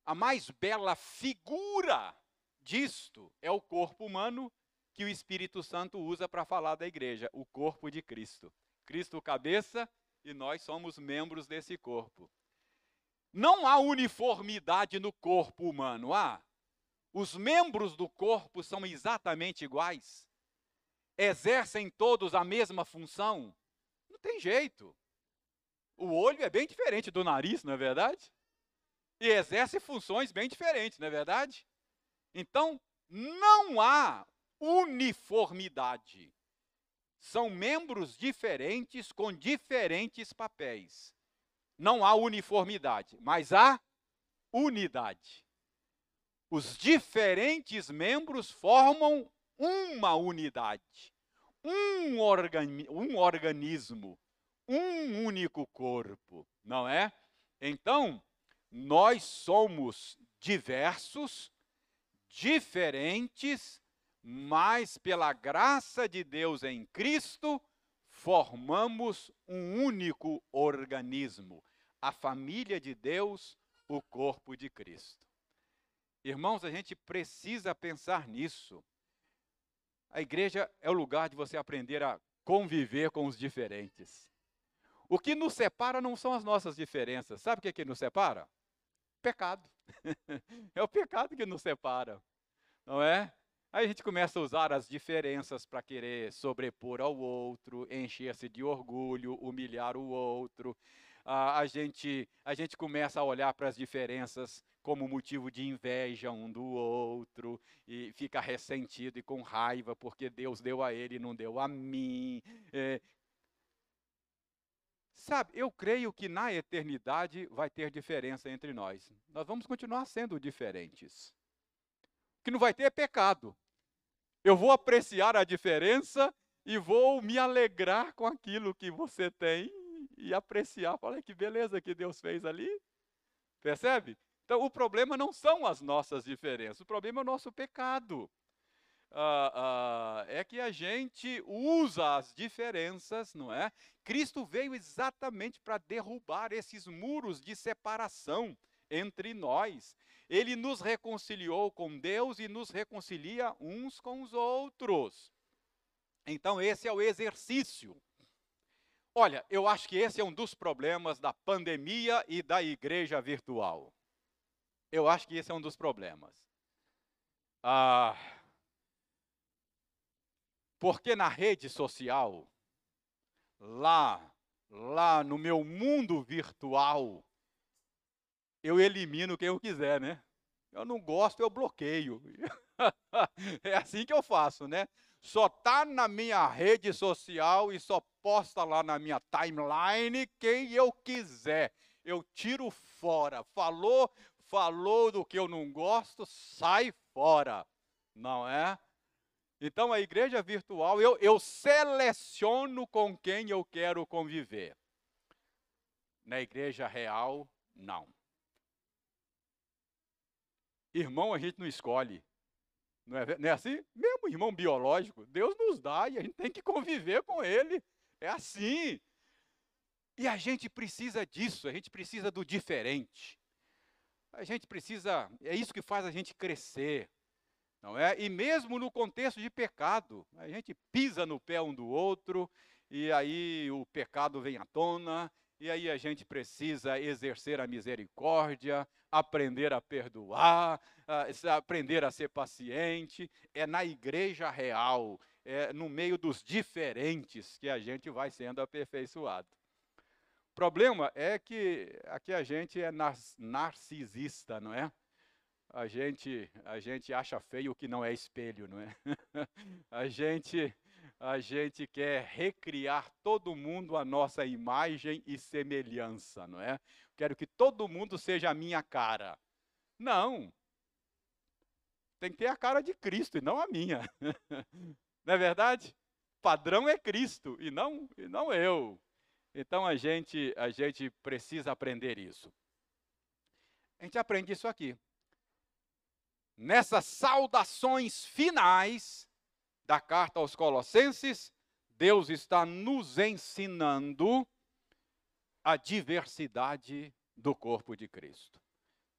a mais bela figura disto é o corpo humano que o Espírito Santo usa para falar da igreja, o corpo de Cristo. Cristo cabeça e nós somos membros desse corpo. Não há uniformidade no corpo humano, há. Os membros do corpo são exatamente iguais exercem todos a mesma função? Não tem jeito. O olho é bem diferente do nariz, não é verdade? E exerce funções bem diferentes, não é verdade? Então, não há uniformidade. São membros diferentes com diferentes papéis. Não há uniformidade, mas há unidade. Os diferentes membros formam uma unidade, um, organi um organismo, um único corpo, não é? Então, nós somos diversos, diferentes, mas pela graça de Deus em Cristo, formamos um único organismo, a família de Deus, o corpo de Cristo. Irmãos, a gente precisa pensar nisso. A igreja é o lugar de você aprender a conviver com os diferentes. O que nos separa não são as nossas diferenças. Sabe o que, é que nos separa? Pecado. é o pecado que nos separa. Não é? Aí a gente começa a usar as diferenças para querer sobrepor ao outro, encher-se de orgulho, humilhar o outro. A, gente, a gente começa a olhar para as diferenças como motivo de inveja um do outro e fica ressentido e com raiva porque Deus deu a ele e não deu a mim. É, Sabe, eu creio que na eternidade vai ter diferença entre nós. Nós vamos continuar sendo diferentes. O que não vai ter é pecado. Eu vou apreciar a diferença e vou me alegrar com aquilo que você tem e apreciar. Olha que beleza que Deus fez ali. Percebe? Então, o problema não são as nossas diferenças, o problema é o nosso pecado uh, uh, é que a gente usa as diferenças, não é? Cristo veio exatamente para derrubar esses muros de separação entre nós. Ele nos reconciliou com Deus e nos reconcilia uns com os outros. Então, esse é o exercício. Olha, eu acho que esse é um dos problemas da pandemia e da igreja virtual. Eu acho que esse é um dos problemas. Ah, porque na rede social, lá, lá no meu mundo virtual, eu elimino quem eu quiser, né? Eu não gosto, eu bloqueio. é assim que eu faço, né? Só tá na minha rede social e só posta lá na minha timeline quem eu quiser. Eu tiro fora. Falou, falou do que eu não gosto, sai fora. Não é? Então, a igreja virtual, eu, eu seleciono com quem eu quero conviver. Na igreja real, não. Irmão, a gente não escolhe. Não é, não é assim? Mesmo irmão biológico, Deus nos dá e a gente tem que conviver com ele. É assim. E a gente precisa disso, a gente precisa do diferente. A gente precisa, é isso que faz a gente crescer. Não é? E mesmo no contexto de pecado, a gente pisa no pé um do outro, e aí o pecado vem à tona, e aí a gente precisa exercer a misericórdia, aprender a perdoar, aprender a ser paciente. É na igreja real, é no meio dos diferentes que a gente vai sendo aperfeiçoado. Problema é que aqui a gente é narcisista, não é? a gente, a gente acha feio o que não é espelho, não é? a gente, a gente quer recriar todo mundo a nossa imagem e semelhança, não é? Quero que todo mundo seja a minha cara. Não. Tem que ter a cara de Cristo e não a minha. não é verdade? O padrão é Cristo e não, e não eu. Então a gente, a gente precisa aprender isso. A gente aprende isso aqui nessas saudações finais da carta aos Colossenses, Deus está nos ensinando a diversidade do corpo de Cristo.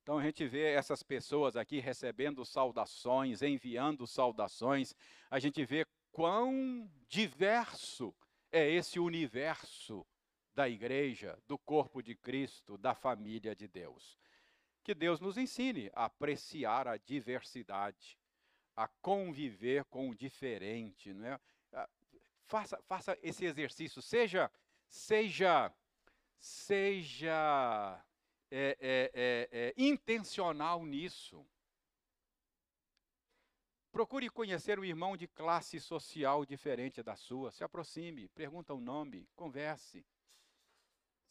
Então a gente vê essas pessoas aqui recebendo saudações, enviando saudações, a gente vê quão diverso é esse universo da igreja, do corpo de Cristo, da família de Deus. Que Deus nos ensine a apreciar a diversidade, a conviver com o diferente, não é? Ah, faça, faça esse exercício, seja, seja, seja é, é, é, é, intencional nisso. Procure conhecer um irmão de classe social diferente da sua. Se aproxime, pergunta o nome, converse.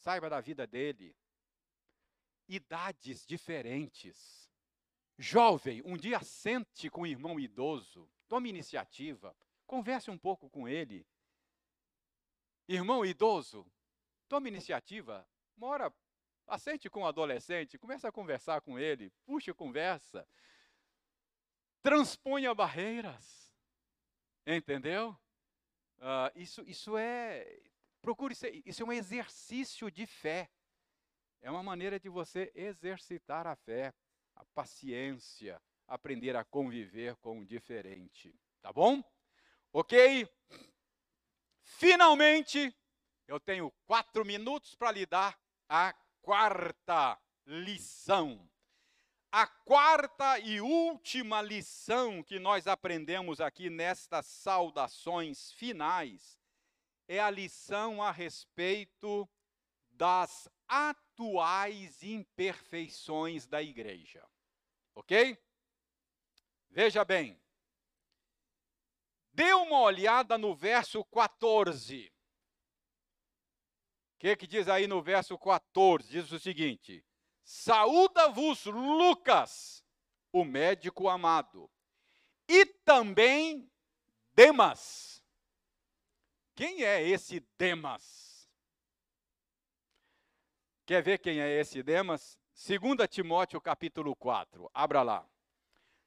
Saiba da vida dele idades diferentes. Jovem, um dia sente com o irmão idoso, tome iniciativa, converse um pouco com ele. Irmão idoso, tome iniciativa, mora, assente com o adolescente, comece a conversar com ele, puxe conversa, transponha barreiras, entendeu? Uh, isso, isso é, procure ser, isso é um exercício de fé. É uma maneira de você exercitar a fé, a paciência, aprender a conviver com o diferente. Tá bom? Ok? finalmente, eu tenho quatro minutos para lhe dar a quarta lição. A quarta e última lição que nós aprendemos aqui nestas saudações finais é a lição a respeito das atuais imperfeições da igreja. Ok? Veja bem. Dê uma olhada no verso 14. O que, que diz aí no verso 14? Diz o seguinte: Saúda-vos Lucas, o médico amado, e também Demas. Quem é esse Demas? Quer ver quem é esse Demas? 2 Timóteo capítulo 4. Abra lá.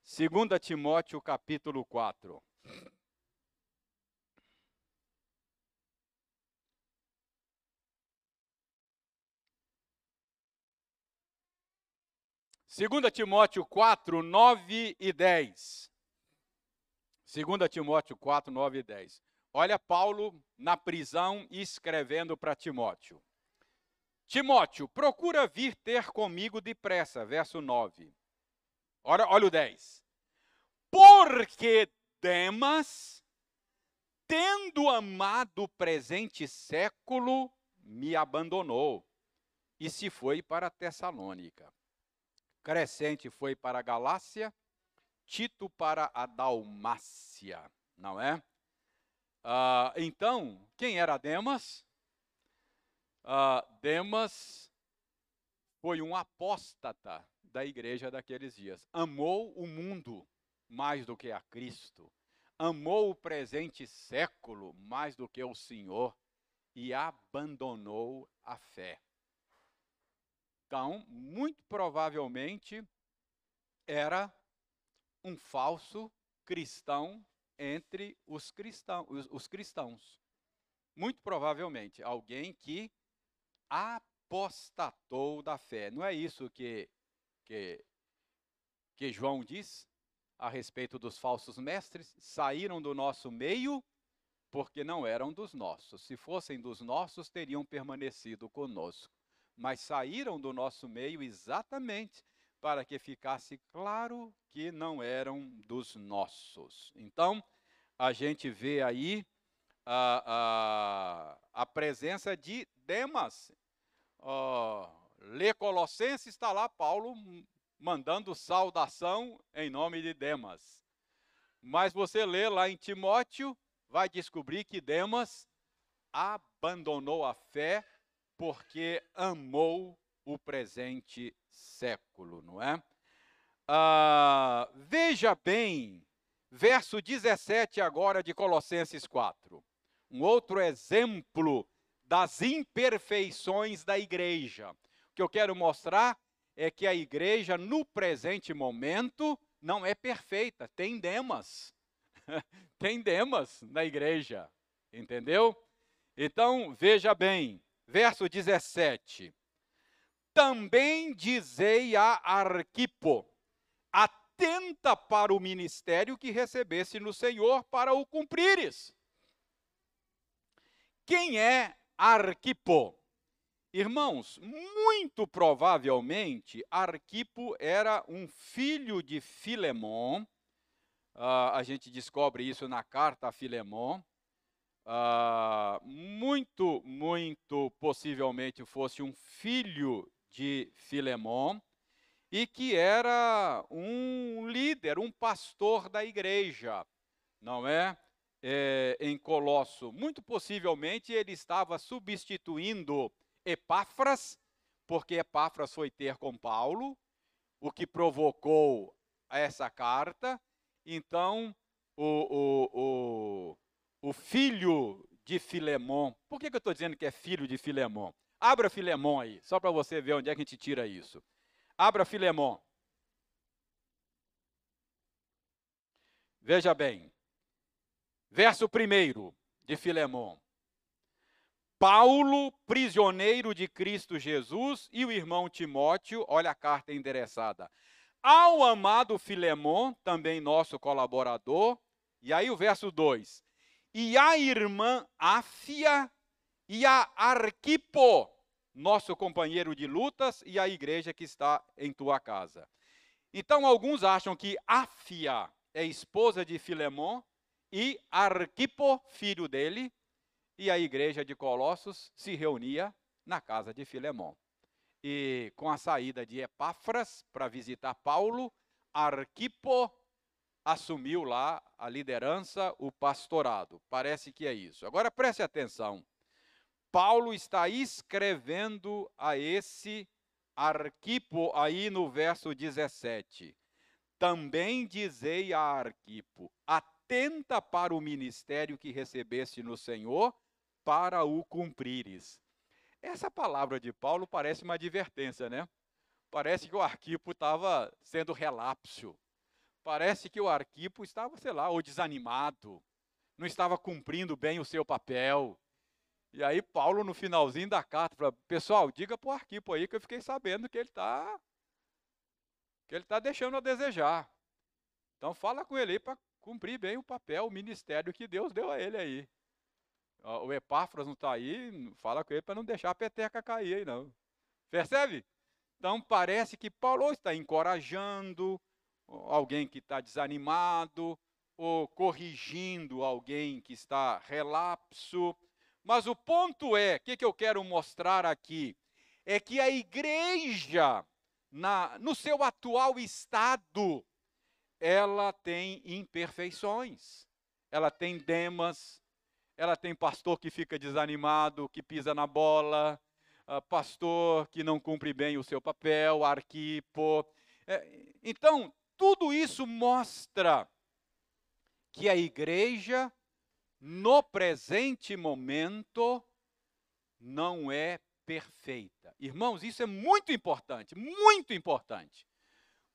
2 Timóteo capítulo 4. 2 Timóteo 4, 9 e 10. 2 Timóteo 4, 9 e 10. Olha Paulo na prisão escrevendo para Timóteo. Timóteo, procura vir ter comigo depressa, verso 9. Olha, olha o 10. Porque Demas, tendo amado o presente século, me abandonou e se foi para Tessalônica. Crescente foi para a Galácia, Tito para a Dalmácia, não é? Ah, então, quem era Demas? Ah, Demas foi um apóstata da igreja daqueles dias. Amou o mundo mais do que a Cristo. Amou o presente século mais do que o Senhor e abandonou a fé. Então, muito provavelmente, era um falso cristão entre os, cristão, os, os cristãos. Muito provavelmente, alguém que apostatou da fé. Não é isso que, que, que João diz a respeito dos falsos mestres? Saíram do nosso meio porque não eram dos nossos. Se fossem dos nossos, teriam permanecido conosco mas saíram do nosso meio exatamente para que ficasse claro que não eram dos nossos. Então, a gente vê aí a, a, a presença de Demas. Uh, lê Colossenses, está lá Paulo mandando saudação em nome de Demas. Mas você lê lá em Timóteo, vai descobrir que Demas abandonou a fé porque amou o presente século, não é? Ah, veja bem, verso 17 agora de Colossenses 4. Um outro exemplo das imperfeições da igreja. O que eu quero mostrar é que a igreja, no presente momento, não é perfeita, tem demas. tem demas na igreja, entendeu? Então, veja bem, verso 17. Também dizei a Arquipo: atenta para o ministério que recebesse no Senhor para o cumprires. Quem é Arquipo? Irmãos, muito provavelmente Arquipo era um filho de Filemon. Uh, a gente descobre isso na carta a Filemon uh, muito, muito possivelmente fosse um filho de Filemon e que era um líder, um pastor da igreja, não é? é? Em Colosso. Muito possivelmente ele estava substituindo Epáfras, porque Epáfras foi ter com Paulo, o que provocou essa carta. Então, o, o, o, o filho de Filemon. Por que, que eu estou dizendo que é filho de Filemon? Abra Filemon aí, só para você ver onde é que a gente tira isso. Abra Filemon. Veja bem. Verso 1 de Filemon. Paulo, prisioneiro de Cristo Jesus, e o irmão Timóteo, olha a carta endereçada. Ao amado Filemon, também nosso colaborador, e aí o verso 2: e a irmã Áfia e a Arquipo, nosso companheiro de lutas, e a igreja que está em tua casa. Então, alguns acham que Áfia é esposa de Filemon e Arquipo, filho dele, e a igreja de Colossos se reunia na casa de Filemon. E com a saída de Epáfras para visitar Paulo, Arquipo assumiu lá a liderança, o pastorado. Parece que é isso. Agora preste atenção. Paulo está escrevendo a esse Arquipo aí no verso 17. Também dizei a Arquipo: atenta para o ministério que recebeste no Senhor, para o cumprires. Essa palavra de Paulo parece uma advertência, né? Parece que o Arquipo estava sendo relapso. Parece que o Arquipo estava, sei lá, ou desanimado, não estava cumprindo bem o seu papel e aí Paulo, no finalzinho da carta, fala, pessoal, diga para o Arquipo aí que eu fiquei sabendo que ele está que ele está deixando a desejar. Então fala com ele aí para cumprir bem o papel, o ministério que Deus deu a ele aí. O Epáfras não está aí, fala com ele para não deixar a peteca cair aí não. Percebe? Então parece que Paulo está encorajando alguém que está desanimado, ou corrigindo alguém que está relapso. Mas o ponto é, o que, que eu quero mostrar aqui? É que a igreja, na, no seu atual estado, ela tem imperfeições, ela tem demas, ela tem pastor que fica desanimado, que pisa na bola, uh, pastor que não cumpre bem o seu papel, arquipo. É, então, tudo isso mostra que a igreja no presente momento, não é perfeita. Irmãos, isso é muito importante, muito importante.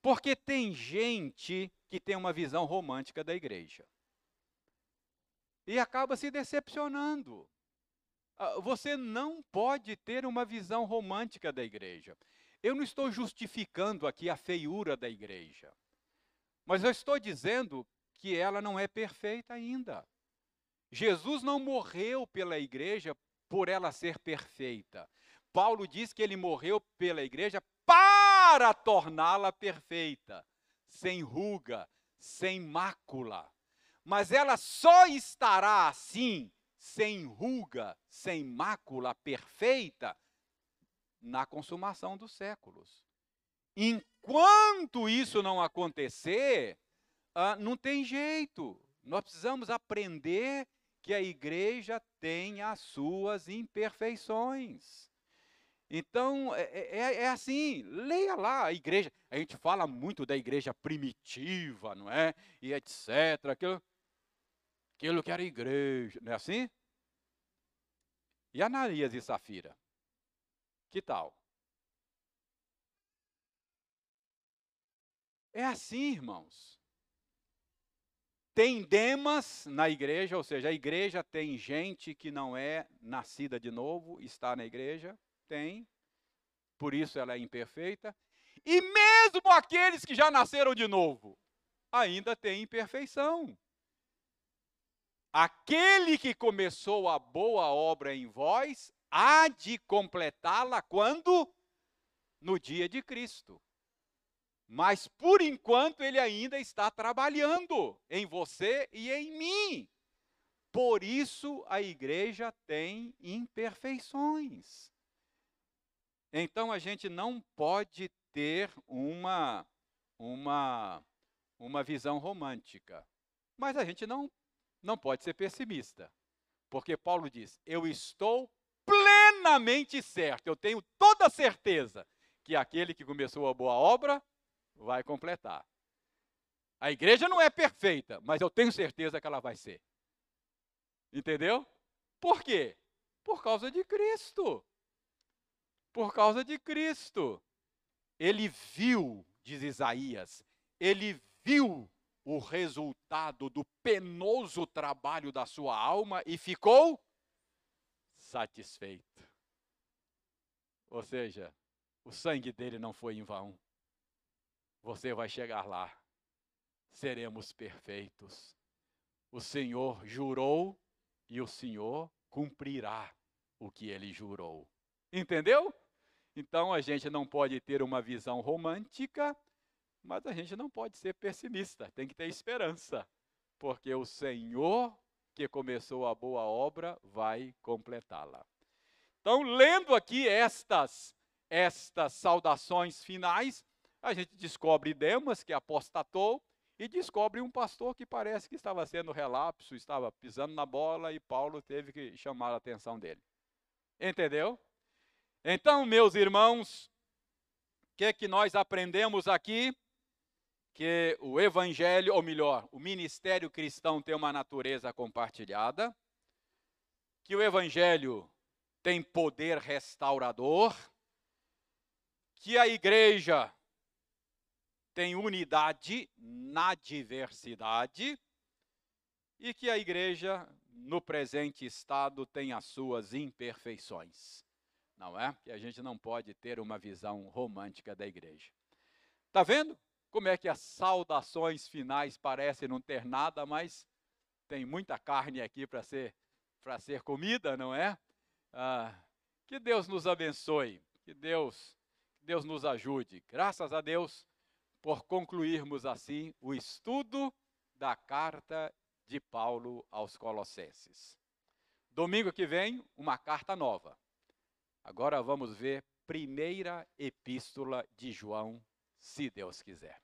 Porque tem gente que tem uma visão romântica da igreja. E acaba se decepcionando. Ah, você não pode ter uma visão romântica da igreja. Eu não estou justificando aqui a feiura da igreja. Mas eu estou dizendo que ela não é perfeita ainda. Jesus não morreu pela igreja por ela ser perfeita. Paulo diz que ele morreu pela igreja para torná-la perfeita, sem ruga, sem mácula. Mas ela só estará assim, sem ruga, sem mácula, perfeita, na consumação dos séculos. Enquanto isso não acontecer, ah, não tem jeito. Nós precisamos aprender que a igreja tem as suas imperfeições. Então, é, é, é, é, assim, leia lá a igreja. A gente fala muito da igreja primitiva, não é? E etc. Aquilo, aquilo que era igreja, não é assim? E Ananias e Safira? Que tal? É assim, irmãos. Tem demas na igreja, ou seja, a igreja tem gente que não é nascida de novo, está na igreja, tem, por isso ela é imperfeita. E mesmo aqueles que já nasceram de novo, ainda tem imperfeição. Aquele que começou a boa obra em vós, há de completá-la quando? No dia de Cristo. Mas por enquanto ele ainda está trabalhando em você e em mim. Por isso a igreja tem imperfeições. Então a gente não pode ter uma uma uma visão romântica. Mas a gente não não pode ser pessimista. Porque Paulo diz: "Eu estou plenamente certo, eu tenho toda certeza que aquele que começou a boa obra vai completar. A igreja não é perfeita, mas eu tenho certeza que ela vai ser. Entendeu? Por quê? Por causa de Cristo. Por causa de Cristo. Ele viu, diz Isaías, ele viu o resultado do penoso trabalho da sua alma e ficou satisfeito. Ou seja, o sangue dele não foi em vão. Você vai chegar lá. Seremos perfeitos. O Senhor jurou e o Senhor cumprirá o que ele jurou. Entendeu? Então a gente não pode ter uma visão romântica, mas a gente não pode ser pessimista, tem que ter esperança, porque o Senhor que começou a boa obra vai completá-la. Então, lendo aqui estas estas saudações finais, a gente descobre Demas que apostatou e descobre um pastor que parece que estava sendo relapso, estava pisando na bola e Paulo teve que chamar a atenção dele. Entendeu? Então, meus irmãos, o que, que nós aprendemos aqui? Que o evangelho, ou melhor, o ministério cristão tem uma natureza compartilhada, que o evangelho tem poder restaurador, que a igreja tem unidade na diversidade e que a igreja, no presente estado, tem as suas imperfeições. Não é? Que a gente não pode ter uma visão romântica da igreja. Está vendo como é que as saudações finais parecem não ter nada, mas tem muita carne aqui para ser, para ser comida, não é? Ah, que Deus nos abençoe, que Deus, que Deus nos ajude. Graças a Deus por concluirmos assim o estudo da carta de Paulo aos Colossenses. Domingo que vem, uma carta nova. Agora vamos ver primeira epístola de João, se Deus quiser.